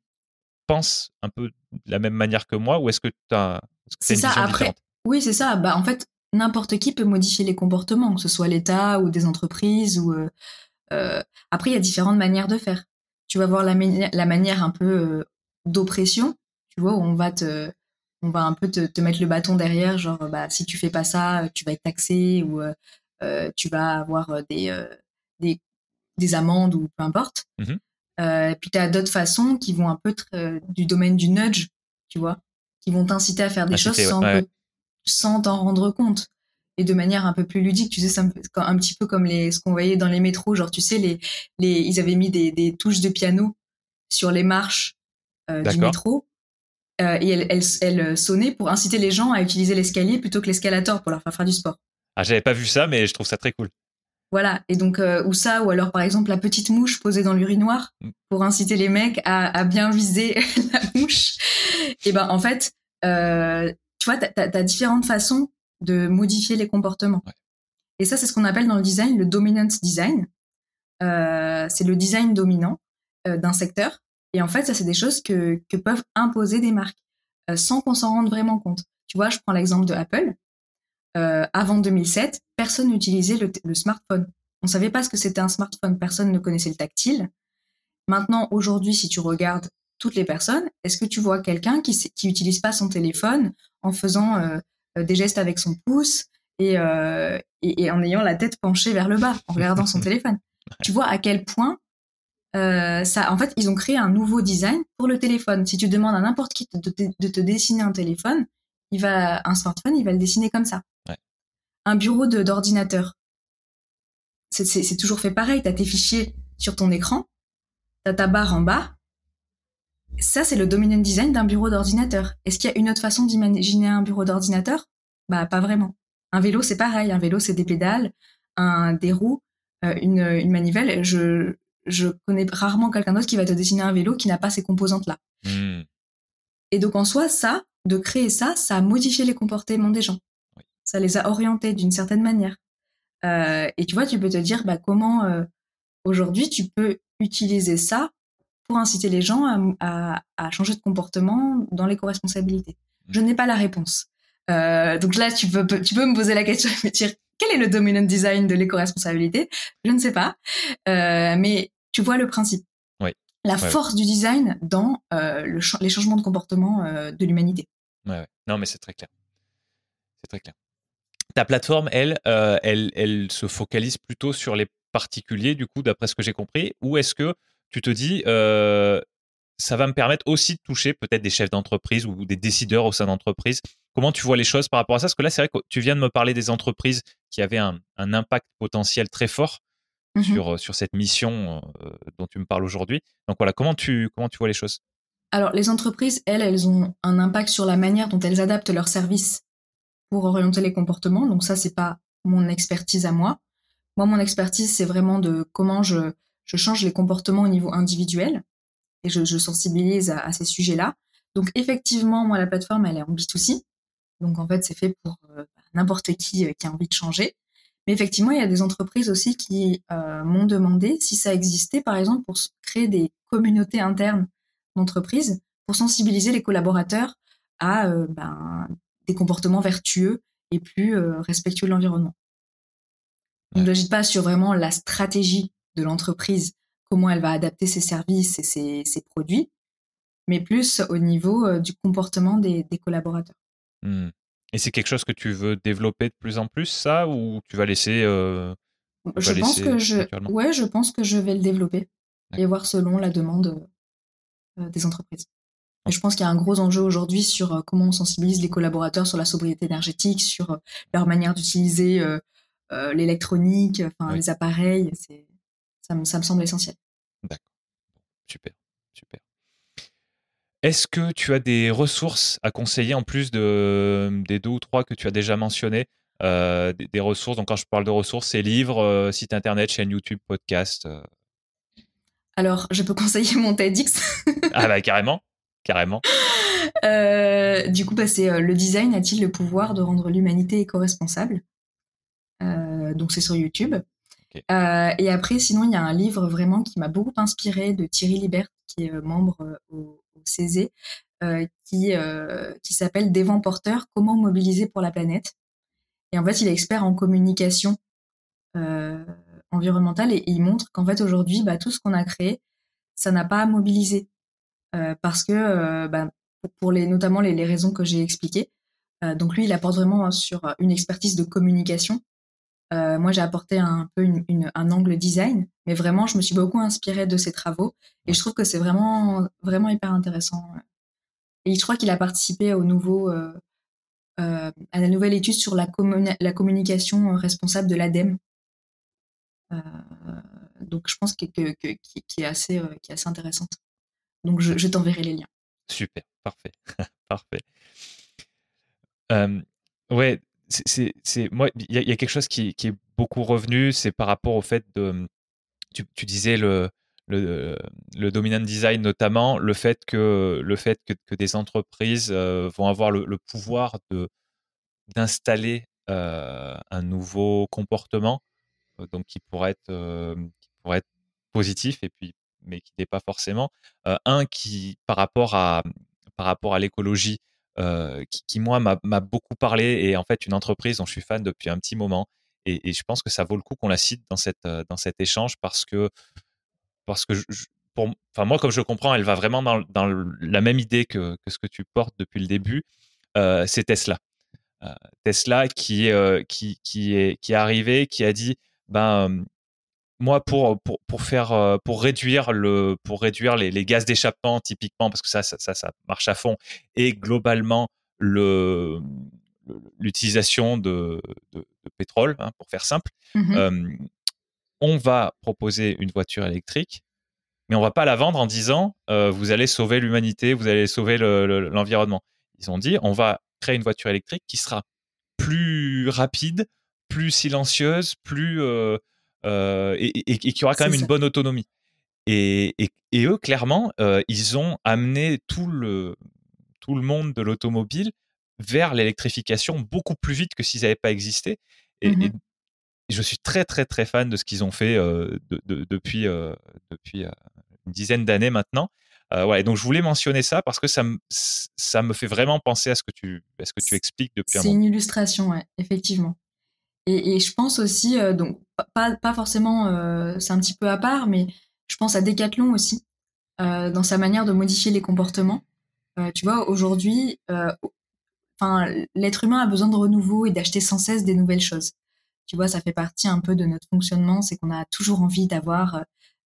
penses un peu de la même manière que moi ou est-ce que tu as, c'est ça après oui c'est ça. Bah en fait n'importe qui peut modifier les comportements que ce soit l'État ou des entreprises ou euh, euh, après il y a différentes manières de faire. Tu vas voir la, la manière un peu euh, d'oppression tu vois où on va te on va un peu te, te, mettre le bâton derrière genre bah si tu fais pas ça tu vas être taxé ou tu vas avoir des, des des amendes ou peu importe. Mmh puis tu as d'autres façons qui vont un peu du domaine du nudge, tu vois, qui vont t'inciter à faire des choses sans, sans t'en rendre compte et de manière un peu plus ludique. Tu sais, ça un petit peu comme les, ce qu'on voyait dans les métros, genre tu sais, les, les, ils avaient mis des, des touches de piano sur les marches euh, du métro. Euh, et elles, elles, elles sonnaient pour inciter les gens à utiliser l'escalier plutôt que l'escalator pour leur faire faire du sport. Ah, j'avais pas vu ça, mais je trouve ça très cool. Voilà. Et donc, euh, ou ça, ou alors par exemple la petite mouche posée dans l'urinoir mm. pour inciter les mecs à, à bien viser la mouche. Et ben en fait, euh, tu vois, t'as as, différentes façons de modifier les comportements. Et ça, c'est ce qu'on appelle dans le design le dominant design. Euh, c'est le design dominant euh, d'un secteur. Et en fait, ça, c'est des choses que, que peuvent imposer des marques euh, sans qu'on s'en rende vraiment compte. Tu vois, je prends l'exemple de Apple. Avant 2007, personne n'utilisait le, smartphone. On savait pas ce que c'était un smartphone, personne ne connaissait le tactile. Maintenant, aujourd'hui, si tu regardes toutes les personnes, est-ce que tu vois quelqu'un qui qui utilise pas son téléphone en faisant euh, euh, des gestes avec son pouce et, en ayant la tête penchée vers le bas, en regardant son téléphone? Tu vois à quel point ça, en fait, ils ont créé un nouveau design pour le téléphone. Si tu demandes à n'importe qui de, de, te dessiner un téléphone, il va un smartphone, il va le dessiner comme ça un bureau d'ordinateur. C'est toujours fait pareil. Tu as tes fichiers sur ton écran, tu as ta barre en bas. Ça, c'est le dominant design d'un bureau d'ordinateur. Est-ce qu'il y a une autre façon d'imaginer un bureau d'ordinateur? Bah, pas vraiment. Un vélo, c'est pareil. Un vélo, c'est des pédales, un, des roues, euh, une, manivelle. Je, je connais rarement quelqu'un d'autre qui va te dessiner un vélo qui n'a pas ces composantes-là. Hmm. Et donc, en soi, ça, de créer ça, ça a modifié les comportements des gens ça les a orientés d'une certaine manière. Euh, et tu vois, tu peux te dire bah, comment euh, aujourd'hui tu peux utiliser ça pour inciter les gens à, à, changer de comportement dans l'éco-responsabilité. Mmh. Je n'ai pas la réponse. Euh, donc là, tu peux, tu peux me poser la question et me dire quel est le dominant design de l'éco-responsabilité? Je ne sais pas, euh, mais tu vois le principe. Oui. La force du design dans euh, le les changements de comportement de l'humanité. Ouais, non, mais c'est très clair. C'est très clair ta plateforme, elle, elle, elle se focalise plutôt sur les particuliers, du coup, d'après ce que j'ai compris, ou est-ce que tu te dis, euh, ça va me permettre aussi de toucher peut-être des chefs d'entreprise ou des décideurs au sein d'entreprise Comment tu vois les choses par rapport à ça? Parce que là, c'est vrai que tu viens de me parler des entreprises qui avaient un, impact potentiel très fort mmh sur, sur cette mission dont tu me parles aujourd'hui. Donc voilà, comment tu, comment tu vois les choses? Alors, les entreprises, elles, elles ont un impact sur la manière dont elles adaptent leurs services pour orienter les comportements. Donc ça, c'est pas mon expertise à moi. Moi, mon expertise, c'est vraiment de comment je, je change les comportements au niveau individuel et je, je sensibilise à, ces sujets-là. Donc effectivement, moi, la plateforme, elle est en B2C. Donc en fait, c'est fait pour euh, n'importe qui euh, qui a envie de changer. Mais effectivement, il y a des entreprises aussi qui euh, m'ont demandé si ça existait, par exemple, pour créer des communautés internes d'entreprises pour sensibiliser les collaborateurs à ben, des comportements vertueux et plus euh, respectueux de l'environnement. On ne pas sur vraiment la stratégie de l'entreprise, comment elle va adapter ses services et ses, produits, mais plus au niveau euh, du comportement des, collaborateurs. Mmh. Et c'est quelque chose que tu veux développer de plus en plus, ça, ou tu vas laisser euh, Je pense que je, ouais, je pense que je vais le développer et voir selon la demande des entreprises je pense qu'il y a un gros enjeu aujourd'hui sur euh, comment on sensibilise les collaborateurs sur la sobriété énergétique, sur euh, leur manière d'utiliser euh, l'électronique, enfin les appareils. Ça me, ça me semble essentiel. D'accord. Super, super. Est-ce que tu as des ressources à conseiller en plus de, des deux ou trois que tu as déjà mentionnés des, ressources, donc quand je parle de ressources, c'est livres, site internet, chaîne YouTube, podcast. Alors, je peux conseiller mon TEDx. ah bah carrément carrément. Euh, du coup, bah, c'est euh, le design a-t-il le pouvoir de rendre l'humanité éco-responsable? Euh, Donc c'est sur YouTube. Et après, sinon, il y a un livre vraiment qui m'a beaucoup inspiré de Thierry Libert, qui est membre au, au CESE, qui, qui s'appelle Des vents porteurs, comment mobiliser pour la planète. Et en fait, il est expert en communication environnementale et, il montre qu'en fait, aujourd'hui, bah, tout ce qu'on a créé, ça n'a pas à mobiliser. parce que, bah, pour les, notamment les raisons que j'ai expliquées. donc lui, il apporte vraiment sur une expertise de communication. Moi, j'ai apporté un peu un angle design, mais vraiment, je me suis beaucoup inspirée de ses travaux et je trouve que c'est vraiment, vraiment hyper intéressant. Et je crois qu'il a participé au nouveau, euh, euh, à la nouvelle étude sur la, la communication responsable de l'ADEME. Euh, donc, je pense que, est assez, qui est assez intéressante. Donc, je, je t'enverrai les liens. Super, parfait, parfait. ouais, c'est, c'est, moi, il y, a quelque chose qui, est beaucoup revenu, c'est par rapport au fait de, tu, tu disais le, le, le, dominant design notamment, le fait que, le fait que, que des entreprises euh, vont avoir le, le pouvoir de, d'installer euh, un nouveau comportement, euh, donc qui pourrait être, qui pourrait être positif et puis mais qui n'est pas forcément. un qui par rapport à par rapport à l'écologie, qui, qui, moi m'a, beaucoup parlé et en fait une entreprise dont je suis fan depuis un petit moment et, je pense que ça vaut le coup qu'on la cite dans cette dans cet échange parce que parce que pour, enfin moi comme je comprends, elle va vraiment dans, dans la même idée que, que, ce que tu portes depuis le début. Euh, c'est Tesla. Euh, Tesla qui, euh, qui, qui, est, qui est arrivé, qui a dit ben moi pour, pour, pour faire pour réduire le pour réduire les, les gaz d'échappement typiquement parce que ça, ça, ça marche à fond et globalement le l'utilisation de, de, pétrole hein, pour faire simple mmh on va proposer une voiture électrique, mais on va pas la vendre en disant euh, vous allez sauver l'humanité, vous allez sauver l'environnement. Ils ont dit on va créer une voiture électrique qui sera plus rapide, plus silencieuse, plus euh, euh, et, qui aura quand même une bonne autonomie. Et, eux, clairement, ils ont amené tout le tout le monde de l'automobile vers l'électrification beaucoup plus vite que s'ils n'avaient pas existé. Et, mmh je suis très très très fan de ce qu'ils ont fait euh, depuis euh, depuis euh, une dizaine d'années maintenant. ouais, donc je voulais mentionner ça parce que ça me ça me fait vraiment penser à ce que tu à ce que tu expliques depuis un moment. C'est une illustration, ouais, effectivement. Et, et je pense aussi donc pas forcément c'est un petit peu à part, mais je pense à Decathlon aussi dans sa manière de modifier les comportements. tu vois, aujourd'hui, enfin l'être humain a besoin de renouveau et d'acheter sans cesse des nouvelles choses. Tu vois, ça fait partie un peu de notre fonctionnement, c'est qu'on a toujours envie d'avoir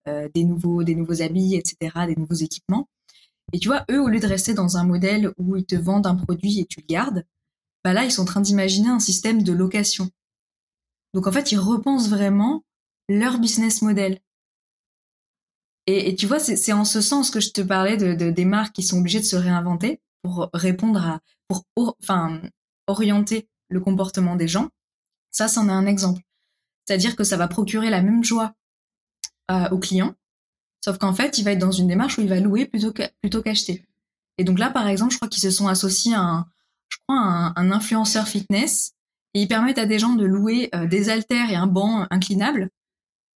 euh, des nouveaux, des nouveaux habits, etc., des nouveaux équipements. Et tu vois, eux, au lieu de rester dans un modèle où ils te vendent un produit et tu le gardes, bah là, ils sont en train d'imaginer un système de location. Donc en fait, ils repensent vraiment leur business model. Et, tu vois, c'est en ce sens que je te parlais de, des marques qui sont obligées de se réinventer pour répondre à, pour enfin orienter le comportement des gens. Ça, c'en est un exemple. C'est-à-dire que ça va procurer la même joie euh, au client, sauf qu'en fait, il va être dans une démarche où il va louer plutôt plutôt qu'acheter. Et donc là, par exemple, je crois qu'ils se sont associés à un, je crois, un, influenceur fitness et ils permettent à des gens de louer euh, des haltères et un banc inclinable.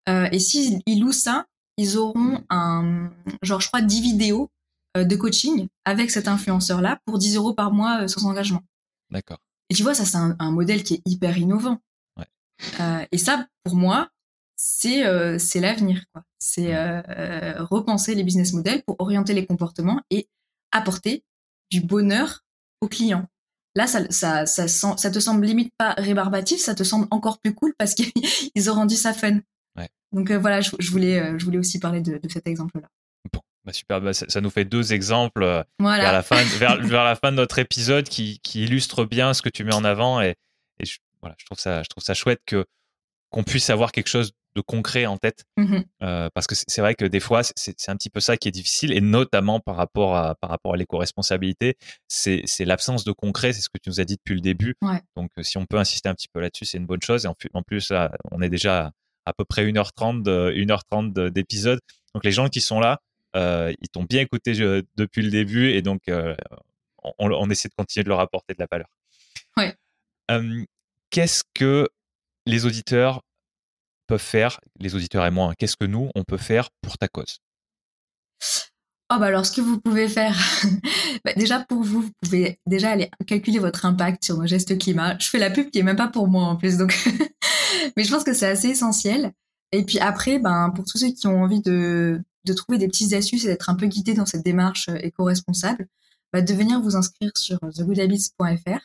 Euh, et s'ils louent ça, ils auront un, genre, je crois, 10 vidéos de coaching avec cet influenceur-là pour 10 euros par mois sans engagement. D'accord. Et tu vois, ça, c'est un, modèle qui est hyper innovant. Euh, et ça, pour moi, c'est euh, c'est l'avenir. C'est euh, repenser les business models pour orienter les comportements et apporter du bonheur aux clients. Là, ça, ça, ça, ça te semble limite pas rébarbatif, ça te semble encore plus cool parce qu'ils ont rendu ça fun. Donc voilà, je, voulais, je voulais aussi parler de, cet exemple-là. Bon, bah super, bah ça, nous fait deux exemples vers, la fin, vers, vers, la fin de notre épisode qui, qui illustrent bien ce que tu mets en avant et, et je, voilà, je trouve ça, je trouve ça chouette que qu'on puisse avoir quelque chose de concret en tête, mmh euh, parce que c'est vrai que des fois c'est un petit peu ça qui est difficile, et notamment par rapport à par rapport à l'éco-responsabilité, c'est l'absence de concret, c'est ce que tu nous as dit depuis le début. Donc euh, si on peut insister un petit peu là-dessus, c'est une bonne chose. Et en, plus, là, on est déjà à peu près 1h30 1h30 d'épisode. Donc les gens qui sont là, euh, ils t'ont bien écouté depuis le début, et donc on, on, essaie de continuer de leur apporter de la valeur. Ouais qu'est-ce que les auditeurs peuvent faire, les auditeurs et moi, qu'est-ce que nous, on peut faire pour ta cause? Oh bah alors ce que vous pouvez faire, bah, déjà pour vous, vous pouvez déjà aller calculer votre impact sur nos gestes climat. Je fais la pub qui est même pas pour moi en plus, donc mais je pense que c'est assez essentiel. Et puis après, ben pour tous ceux qui ont envie de, de trouver des petites astuces et d'être un peu guidés dans cette démarche euh, éco-responsable, bah, de venir vous inscrire sur thegoodhabits.fr,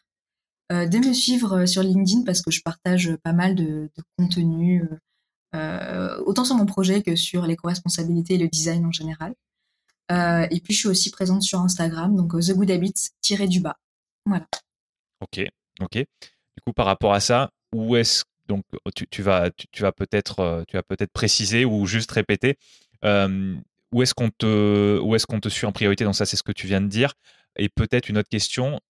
euh, de me suivre euh, sur LinkedIn parce que je partage pas mal de, contenu, autant sur mon projet que sur l'éco-responsabilité et le design en général. Euh, et puis, je suis aussi présente sur Instagram, donc The Good Habits tiré du bas. Voilà. Ok, ok. Du coup, par rapport à ça, où est-ce donc tu, vas tu, vas peut-être tu vas peut-être préciser ou juste répéter euh, où est-ce qu'on te où est-ce qu'on te suit en priorité? Donc ça c'est ce que tu viens de dire et peut-être une autre question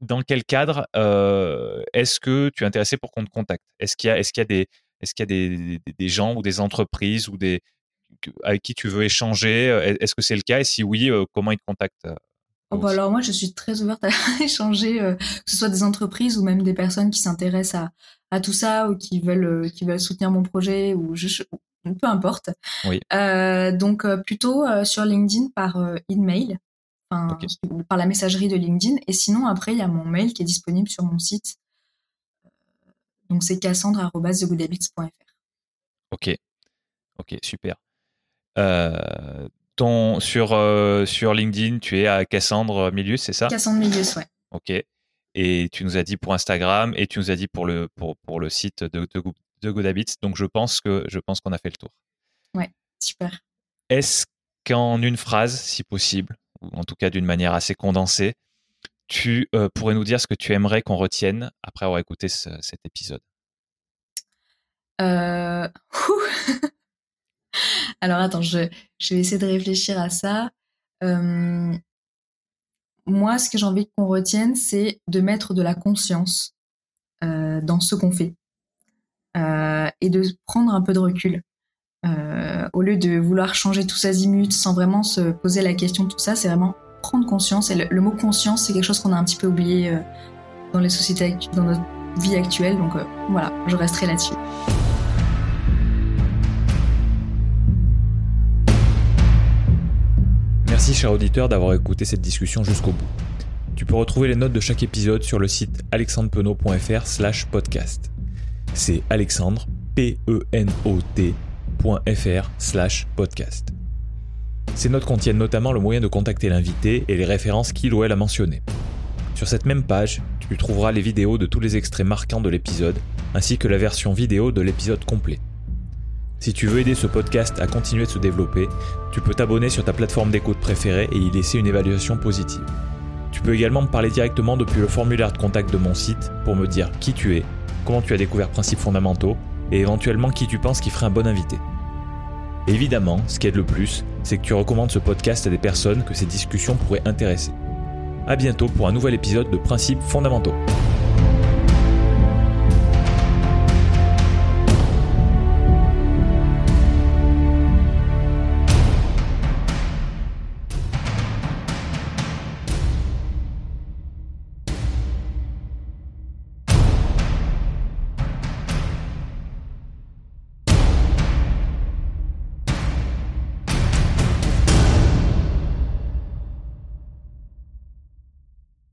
dans quel cadre euh, est-ce que tu es intéressé pour qu'on te contacte? Est-ce qu'il y a est-ce qu'il y a des est-ce qu'il y a des, des, des, gens ou des entreprises ou des avec qui tu veux échanger Est-ce que c'est le cas? Et si oui, comment ils te contactent oh bah alors moi, je suis très ouverte à échanger, que ce soit des entreprises ou même des personnes qui s'intéressent à, à tout ça ou qui veulent qui veulent soutenir mon projet ou je, peu importe. Oui. Euh, donc plutôt sur LinkedIn par email, enfin okay. par la messagerie de LinkedIn. Et sinon après, il y a mon mail qui est disponible sur mon site. Donc c'est cassandre@thegoodhabits.fr. Ok, ok, super. Euh, ton, sur, euh, sur LinkedIn, tu es à Cassandre Milius, c'est ça? Cassandre Milius, ouais. Ok. Et tu nous as dit pour Instagram et tu nous as dit pour le, pour, pour le site de, de, de Good Habits. Donc je pense que je pense qu'on a fait le tour. Ouais, super. Est-ce qu'en une phrase, si possible, ou en tout cas d'une manière assez condensée, tu euh, pourrais nous dire ce que tu aimerais qu'on retienne après avoir écouté ce, cet épisode? Euh... Alors attends, je, vais essayer de réfléchir à ça. Euh, moi, ce que j'ai envie qu'on retienne, c'est de mettre de la conscience dans ce qu'on fait et de prendre un peu de recul. Au lieu de vouloir changer tous azimuts sans vraiment se poser la question de tout ça, c'est vraiment prendre conscience. Et le, mot conscience, c'est quelque chose qu'on a un petit peu oublié euh, dans les sociétés, dans notre vie actuelle. Donc euh, voilà, je resterai là-dessus. Merci cher auditeur d'avoir écouté cette discussion jusqu'au bout. Tu peux retrouver les notes de chaque épisode sur le site alexandrepenot.fr slash podcast. C'est alexandre, P-E-N-O-T.fr slash podcast. Ces notes contiennent notamment le moyen de contacter l'invité et les références qu'il ou elle a mentionnées. Sur cette même page, tu trouveras les vidéos de tous les extraits marquants de l'épisode, ainsi que la version vidéo de l'épisode complet. Si tu veux aider ce podcast à continuer de se développer, tu peux t'abonner sur ta plateforme d'écoute préférée et y laisser une évaluation positive. Tu peux également me parler directement depuis le formulaire de contact de mon site pour me dire qui tu es, comment tu as découvert Principes fondamentaux et éventuellement qui tu penses qui ferait un bon invité. Évidemment, ce qui aide le plus, c'est que tu recommandes ce podcast à des personnes que ces discussions pourraient intéresser. A bientôt pour un nouvel épisode de Principes fondamentaux.